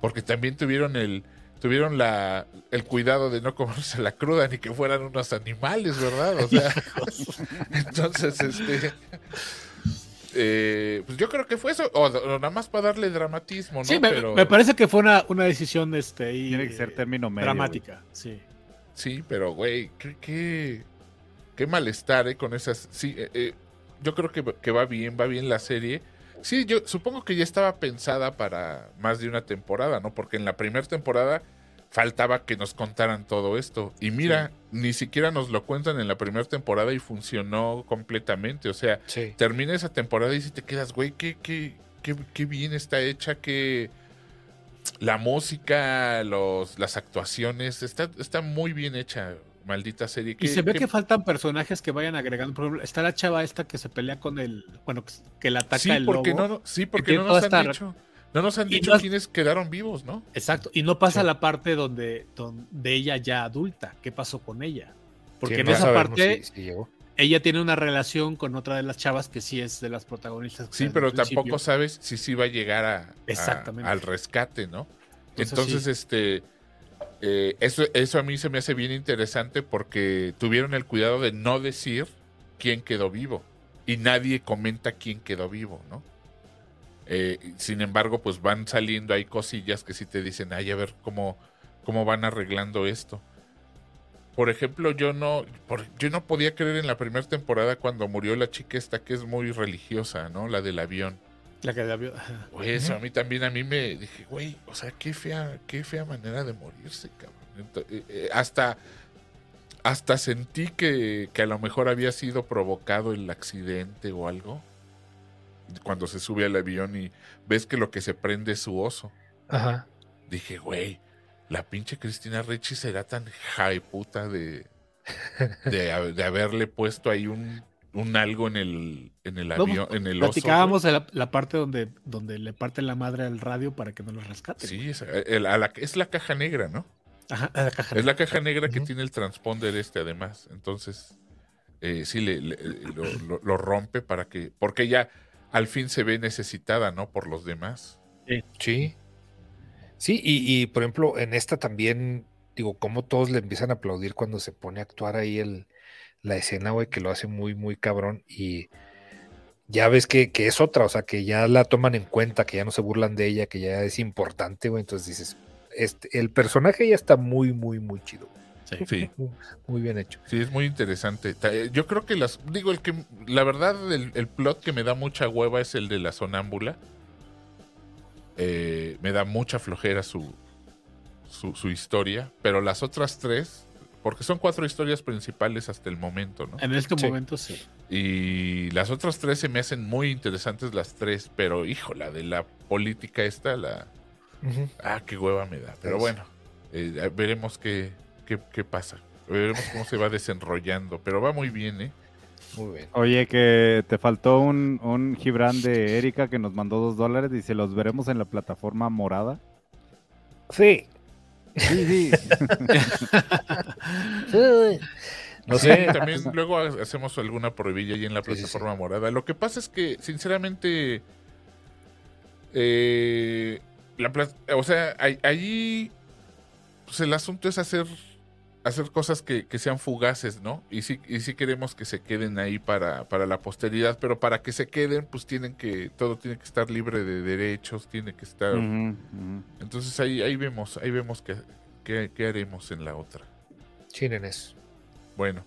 porque también tuvieron el, tuvieron la, el cuidado de no comerse la cruda ni que fueran unos animales, ¿verdad? O sea, entonces, este, eh, pues yo creo que fue eso, o, o nada más para darle dramatismo, ¿no? sí, me, pero, me parece que fue una, una decisión este, ahí, Tiene que ser término medio. dramática. Sí. Sí, pero güey, qué, qué, qué malestar eh, con esas. Sí, eh, eh, yo creo que, que va bien, va bien la serie. Sí, yo supongo que ya estaba pensada para más de una temporada, ¿no? Porque en la primera temporada faltaba que nos contaran todo esto. Y mira, ni siquiera nos lo cuentan en la primera temporada y funcionó completamente. O sea, Sí. termina esa temporada y si te quedas, güey, qué, qué, qué, qué bien está hecha, que la música, los, las actuaciones, está, está muy bien hecha, maldita serie. Y ¿Qué- se ve que faltan personajes que vayan agregando. Por ejemplo, está la chava esta que se pelea con el. Bueno, que- le ataca sí, el porque lobo. no, sí, porque no nos han dicho, no nos han dicho no- quiénes quedaron vivos, ¿no? Exacto. Y no pasa Sí. la parte donde, donde ella ya adulta. ¿Qué pasó con ella? Porque Sí, en no esa parte si- si llegó. ella tiene una relación con otra de las chavas que sí es de las protagonistas. Sí, pero principio. tampoco sabes si sí va a llegar a, a- Exactamente. al rescate, ¿no? Entonces, Entonces, sí. este, eh, eso, eso a mí se me hace bien interesante porque tuvieron el cuidado de no decir quién quedó vivo y nadie comenta quién quedó vivo, ¿no? Eh, sin embargo, pues van saliendo ahí cosillas que sí te dicen, ay, a ver cómo, cómo van arreglando esto. Por ejemplo, yo no, por- yo no podía creer en la primera temporada cuando murió la chica esta que es muy religiosa, ¿no? La del avión. La que vio- ajá. Güey, eso a mí también, a mí me dije, güey, o sea, qué fea, qué fea manera de morirse, cabrón. Eh, eh, hasta, hasta sentí que, que a lo mejor había sido provocado el accidente o algo. Cuando se sube al avión y ves que lo que se prende es su oso. Ajá. Dije, güey, la pinche Cristina Ricci será tan puta de, de, ha- de haberle puesto ahí un, un algo en el, en el No, avión, en el oso. Platicábamos de la, la parte donde, donde le parte la madre al radio para que no lo rescate. Sí, es, el- a la- es la caja negra, ¿no? Ajá, la caja. Es la caja negra que tiene el transponder este, además. Entonces, eh, sí, le, le- lo, lo- lo rompe para que. Porque ya al fin se ve necesitada, ¿no? Por los demás. Sí. Sí, y, y, por ejemplo, en esta también, digo, como todos le empiezan a aplaudir cuando se pone a actuar ahí el, la escena, güey, que lo hace muy, muy cabrón. Y ya ves que, que es otra, o sea, que ya la toman en cuenta, que ya no se burlan de ella, que ya es importante, güey. Entonces dices, este, el personaje ya está muy, muy, muy chido. Sí. Sí. Muy, bien hecho. Sí, es muy interesante. Eh, Yo creo que las. Digo, el que. La verdad, el, el plot que me da mucha hueva es el de la sonámbula. Eh, me da mucha flojera su, su, su historia. Pero las otras tres. Porque son cuatro historias principales hasta el momento, ¿no? En este Sí. momento sí. Y las otras tres se me hacen muy interesantes las tres, pero hijo, la de la política esta, la... Ah, qué hueva me da. Pero bueno, eh, veremos qué, qué, qué pasa. Veremos cómo se va desenrollando. Pero va muy bien, ¿eh? Muy bien. Oye, que te faltó un, un Gibran de Erika que nos mandó dos dólares. Dice, los veremos en la plataforma morada. Sí. Sí, sí. Sí. No Sí, sé. también luego ha- hacemos alguna probilla ahí en la Sí, sí, sí. plataforma morada. Lo que pasa es que, sinceramente, eh, la o sea, ahí- pues el asunto es hacer hacer cosas que, que sean fugaces, ¿no? Y sí, y sí queremos que se queden ahí para, para la posteridad, pero para que se queden, pues tienen que, todo tiene que estar libre de derechos, tiene que estar. Entonces ahí, ahí vemos, ahí vemos qué, qué, qué haremos en la otra. Chinen Bueno,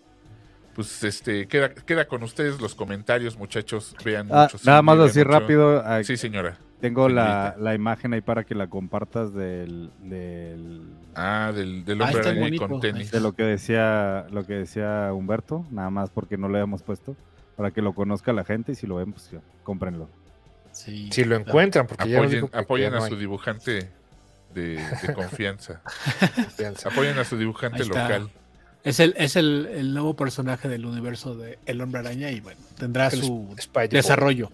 pues este, queda, queda con ustedes los comentarios, muchachos. Vean Ah, mucho. nada más así mucho- rápido. ah, Sí, señora. Tengo la, la imagen ahí para que la compartas del, del- Ah, del, del Ah, hombre está araña con tenis. de lo que decía lo que decía Humberto, nada más porque no lo habíamos puesto, para que lo conozca la gente y si lo ven, pues cómprenlo. Sí. Si lo encuentran, porque Apoyen, no a su hay dibujante de, de confianza. confianza. Apoyen a su dibujante local. Es el, es el, el nuevo personaje del universo de El Hombre Araña y bueno, tendrá El su desarrollo.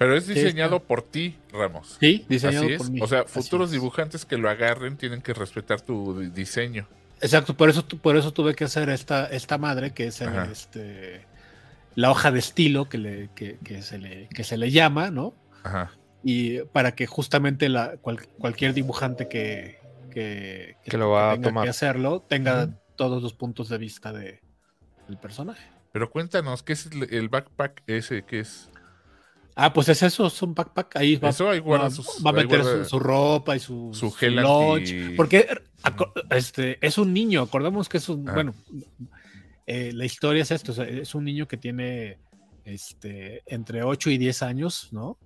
Pero es diseñado por ti, Ramos. Sí, diseñado Así es. por mí. O sea, Así futuros es. dibujantes que lo agarren tienen que respetar tu di- diseño. Exacto, por eso, tu- por eso tuve que hacer esta, esta madre, que es el, este, la hoja de estilo que, le, que, que se le, que se le llama, ¿no? Ajá. Y para que justamente la, cual- cualquier dibujante que, que, Que lo va a tenga tomar. que hacerlo tenga todos los puntos de vista de, del personaje. Pero cuéntanos, ¿qué es el, el backpack ese? ¿Qué es? Ah, pues es eso, es un backpack. Ahí va, Eso ahí guarda va- sus- va a meter guarda su, su ropa y su, su su lunch. Porque este, es un niño, acordamos que es un. Bueno, eh, la historia es esto: o sea, es un niño que tiene este, entre 8 y 10 años, ¿no?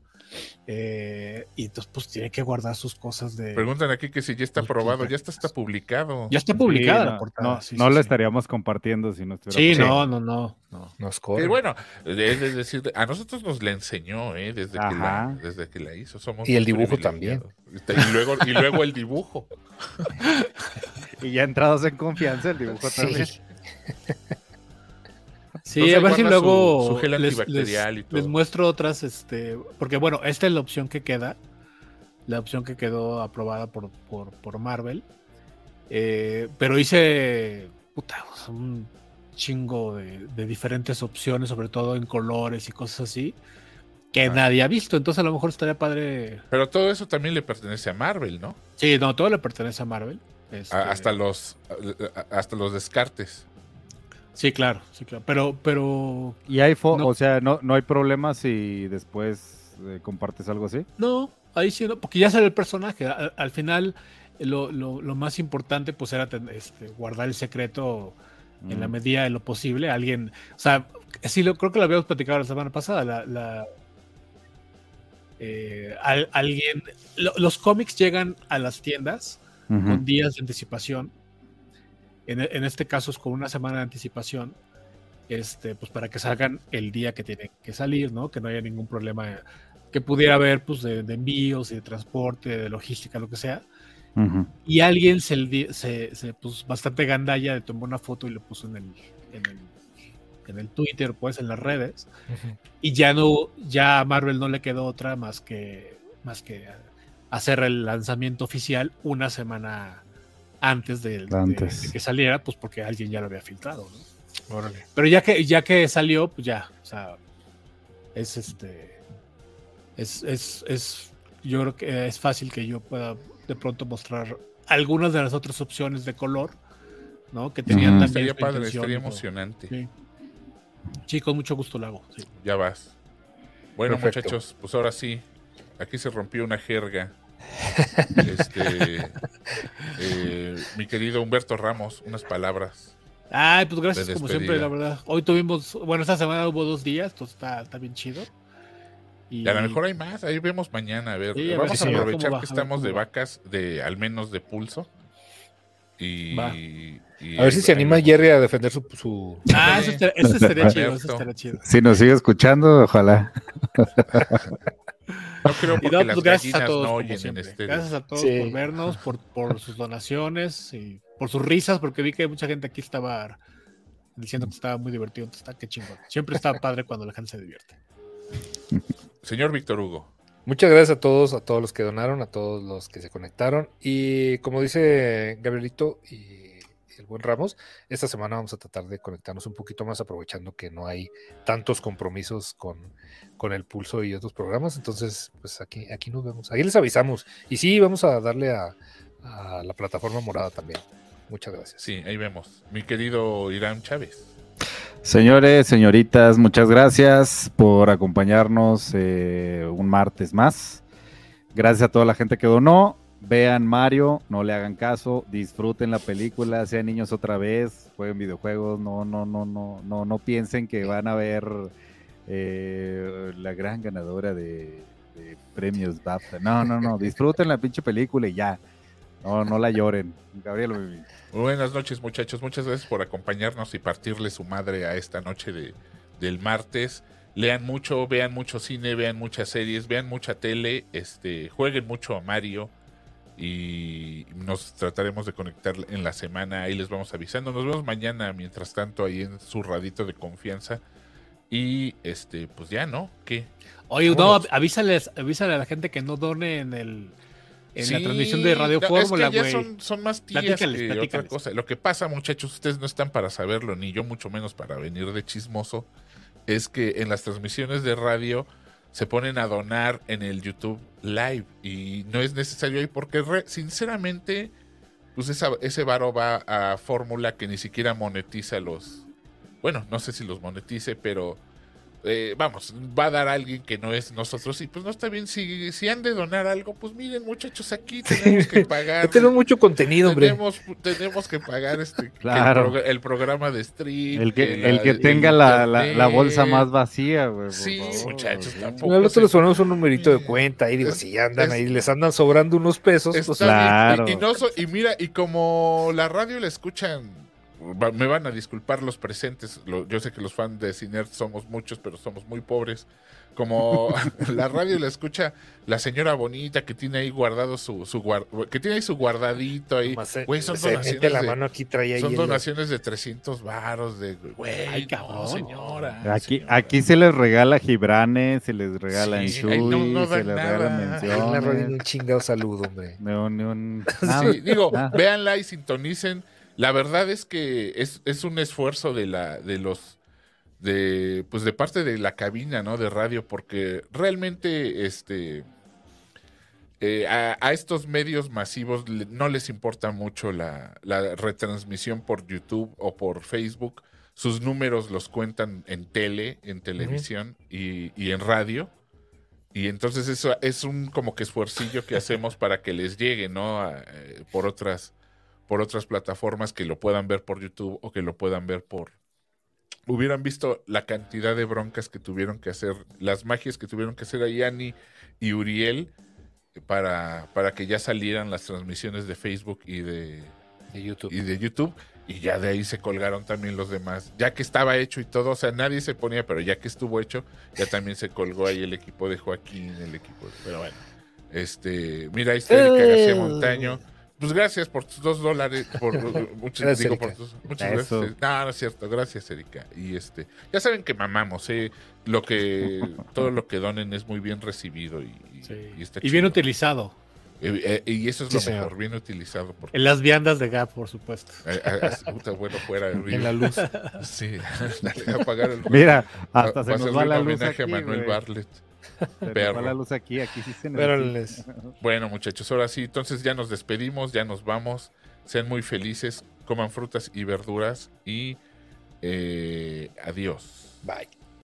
Eh, y entonces, pues tiene que guardar sus cosas de. Preguntan aquí que si ya está aprobado, ya está, está publicado. Ya está publicada Sí, la no, portada. No, sí, no sí, lo sí. estaríamos compartiendo si no estuviera. Sí, publicado. no, no, no. no. Nos Que corren. bueno, es decir, a nosotros nos la enseñó, ¿eh? Desde, que la, desde que la hizo. Somos Y el dibujo privilegiados. Y luego, y luego el dibujo. Y ya entrados en confianza, el dibujo Sí. también. Sí, Entonces, a ver si su- luego su gel les, antibacterial y todo. les muestro otras, este, porque bueno, esta es la opción que queda, la opción que quedó aprobada por, por, por Marvel, Eh, pero hice puta, un chingo de, de diferentes opciones, sobre todo en colores y cosas así, que Ah. nadie ha visto, entonces a lo mejor estaría padre. Pero todo eso también le pertenece a Marvel, ¿no? Sí, no, todo le pertenece a Marvel. Este, hasta los hasta los descartes. Sí, claro, sí, claro, pero, pero Y hay No. o sea, no, no hay problema si después eh, compartes algo así. No, ahí sí, no, porque ya sale el personaje. Al, al final, lo, lo- lo más importante pues era este, guardar el secreto en la Mm. medida de lo posible. Alguien, o sea, sí, lo, creo que lo habíamos platicado la semana pasada. La, la- eh, al- alguien, lo- los cómics llegan a las tiendas con días de anticipación. En, en este caso es con una semana de anticipación. Este, pues para que salgan el día que tienen que salir, ¿no? Que no haya ningún problema que pudiera haber, pues, de, de envíos y de transporte, de logística, lo que sea. Ujú. Y alguien se, se, se puso bastante gandalla, le tomó una foto y lo puso en el, en el, en el Twitter, pues, en las redes. Ujú. Y ya no, ya a Marvel no le quedó otra más que, más que hacer el lanzamiento oficial una semana antes de, de- Antes. de que saliera, pues porque alguien ya lo había filtrado, ¿no? Órale. Pero ya que, ya que salió, pues ya, o sea, es este, es, es, es, yo creo que es fácil que yo pueda de pronto mostrar algunas de las otras opciones de color, ¿no? Que tenían Ujú. también Estaría padre, estaría emocionante. Sí. Sí, con mucho gusto lo hago. sí. Ya vas. Bueno, Perfecto. muchachos, pues ahora sí. Aquí se rompió una jerga. Este, eh, mi querido Humberto Ramos, unas palabras. Ay, pues gracias De como siempre, la verdad. Hoy tuvimos, bueno, esta semana hubo dos días, entonces está, está bien chido. Y, Y a lo mejor hay más, ahí vemos mañana. A ver, Sí, a ver vamos a aprovechar va, que a ver estamos de vacas, de al menos de pulso. Y, Va. y A ver si se anima. Jerry a defender su. su- Ah, eso estaría, eso estaría chido, eso Alberto. estaría chido. Si nos sigue escuchando, ojalá. No creo Y porque no, las pues gracias a todos, no oyen en este. Gracias a todos Sí. por vernos, por, por sus donaciones y por sus risas, porque vi que mucha gente aquí estaba diciendo que estaba muy divertido. Está qué chingón. Siempre está padre cuando la gente se divierte. Señor Víctor Hugo. Muchas gracias a todos, a todos los que donaron, a todos los que se conectaron. Y como dice Gabrielito y, el buen Ramos. Esta semana vamos a tratar de conectarnos un poquito más, aprovechando que no hay tantos compromisos con, con el pulso y otros programas. Entonces, pues aquí, aquí nos vemos. Ahí les avisamos. Y sí, vamos a darle a, a la plataforma morada también. Muchas gracias. Sí, ahí vemos. Mi querido Irán Chávez. Señores, señoritas, muchas gracias por acompañarnos eh, un martes más. Gracias a toda la gente que donó. Vean Mario, no le hagan caso, disfruten la película, sean niños otra vez, jueguen videojuegos, no, no, no, no, no, no piensen que van a ver eh, la gran ganadora de, de premios BAFTA. No, no, no, disfruten la pinche película y ya. No, no la lloren. Gabriel. Buenas noches, muchachos. Muchas gracias por acompañarnos y partirle su madre a esta noche de, del martes. Lean mucho, vean mucho cine, vean muchas series, vean mucha tele, este, jueguen mucho a Mario y nos trataremos de conectar en la semana. Ahí les vamos avisando. Nos vemos mañana, mientras tanto, ahí en su radito de confianza. Y este, pues ya, ¿no? ¿Qué? Oye, no, avísales, avísale a la gente que no done en el en la transmisión de Radio no, Fórmula, es que ya güey. son, son más tías Platícales, que otra platícales. cosa. Lo que pasa, muchachos, ustedes no están para saberlo, ni yo mucho menos para venir de chismoso, es que en las transmisiones de radio se ponen a donar en el YouTube Live y no es necesario ahí porque re- sinceramente pues esa- ese varo va a fórmula que ni siquiera monetiza los bueno no sé si los monetice pero eh, vamos va a dar a alguien que no es nosotros y pues no está bien si, si han de donar algo pues miren muchachos aquí tenemos que pagar tenemos mucho contenido, hombre. tenemos, tenemos que pagar este que Claro. el, progr- el programa de stream El que, la- el que el tenga la, la- la bolsa más vacía, güey. Sí, favor, muchachos, tampoco. Nosotros se- les ponemos un numerito de cuenta y digo, Es- si andan es- ahí, les andan sobrando unos pesos, pues Claro. Y, y no so- y mira, y como la radio la escuchan, va- me van a disculpar los presentes. lo- yo sé que los fans de Ciner somos muchos, pero somos muy pobres. Como la radio la escucha la señora bonita que tiene ahí guardado su, que tiene ahí su guardadito ahí. se- Güey, son donaciones la de- mano aquí, trae ahí Son el- donaciones de 300 varos de güey, Ay, no, cabrón. señora. Aquí, señora. aquí se les regala Gibrane, se les regala Sí, ahí no- no se dan les nada. regalan Ahí en la radio ni un menciones. chingado saludo, hombre. No, ni un- nada. Sí, digo, Ah. véanla y sintonicen. La verdad es que es, es un esfuerzo de la, de los, de, pues de parte de la cabina, ¿no? De radio, porque realmente, este, eh, a, a estos medios masivos no les importa mucho la, la retransmisión por YouTube o por Facebook. Sus números los cuentan en tele, en televisión y, y en radio. Y entonces eso es un como que esfuercillo que hacemos para que les llegue, ¿no? A, eh, por otras por otras plataformas que lo puedan ver por YouTube o que lo puedan ver por hubieran visto la cantidad de broncas que tuvieron que hacer, las magias que tuvieron que hacer a Yani y Uriel para, para que ya salieran las transmisiones de Facebook y de, De YouTube. y de YouTube. Y ya de ahí se colgaron también los demás. Ya que estaba hecho y todo, o sea, nadie se ponía, pero ya que estuvo hecho, ya también se colgó ahí el equipo de Joaquín, el equipo. Pero bueno, este, mira, ahí está Erika García. Montaño. Pues gracias por tus dos dólares, por muchas, Gracias, digo, Erika. por tus- muchas gracias. No, no es cierto, gracias, Erika. Y este, ya saben que mamamos, eh, lo que, todo lo que donen es muy bien recibido y, y- Sí. y está Y bien utilizado. Eh, eh, y eso es Sí, lo señor. mejor, bien utilizado. Porque, En las viandas de Gap, por supuesto. eh, eh, puta, bueno, fuera el En la luz. Sí, dale, a apagar el Mira, hasta va se nos va la luz homenaje aquí, a Manuel. Bartlett. Se nos va perro. la luz aquí, aquí sí se Pero necesita. les- Bueno, muchachos, ahora sí, entonces ya nos despedimos, ya nos vamos. Sean muy felices, coman frutas y verduras y eh, adiós. Bye.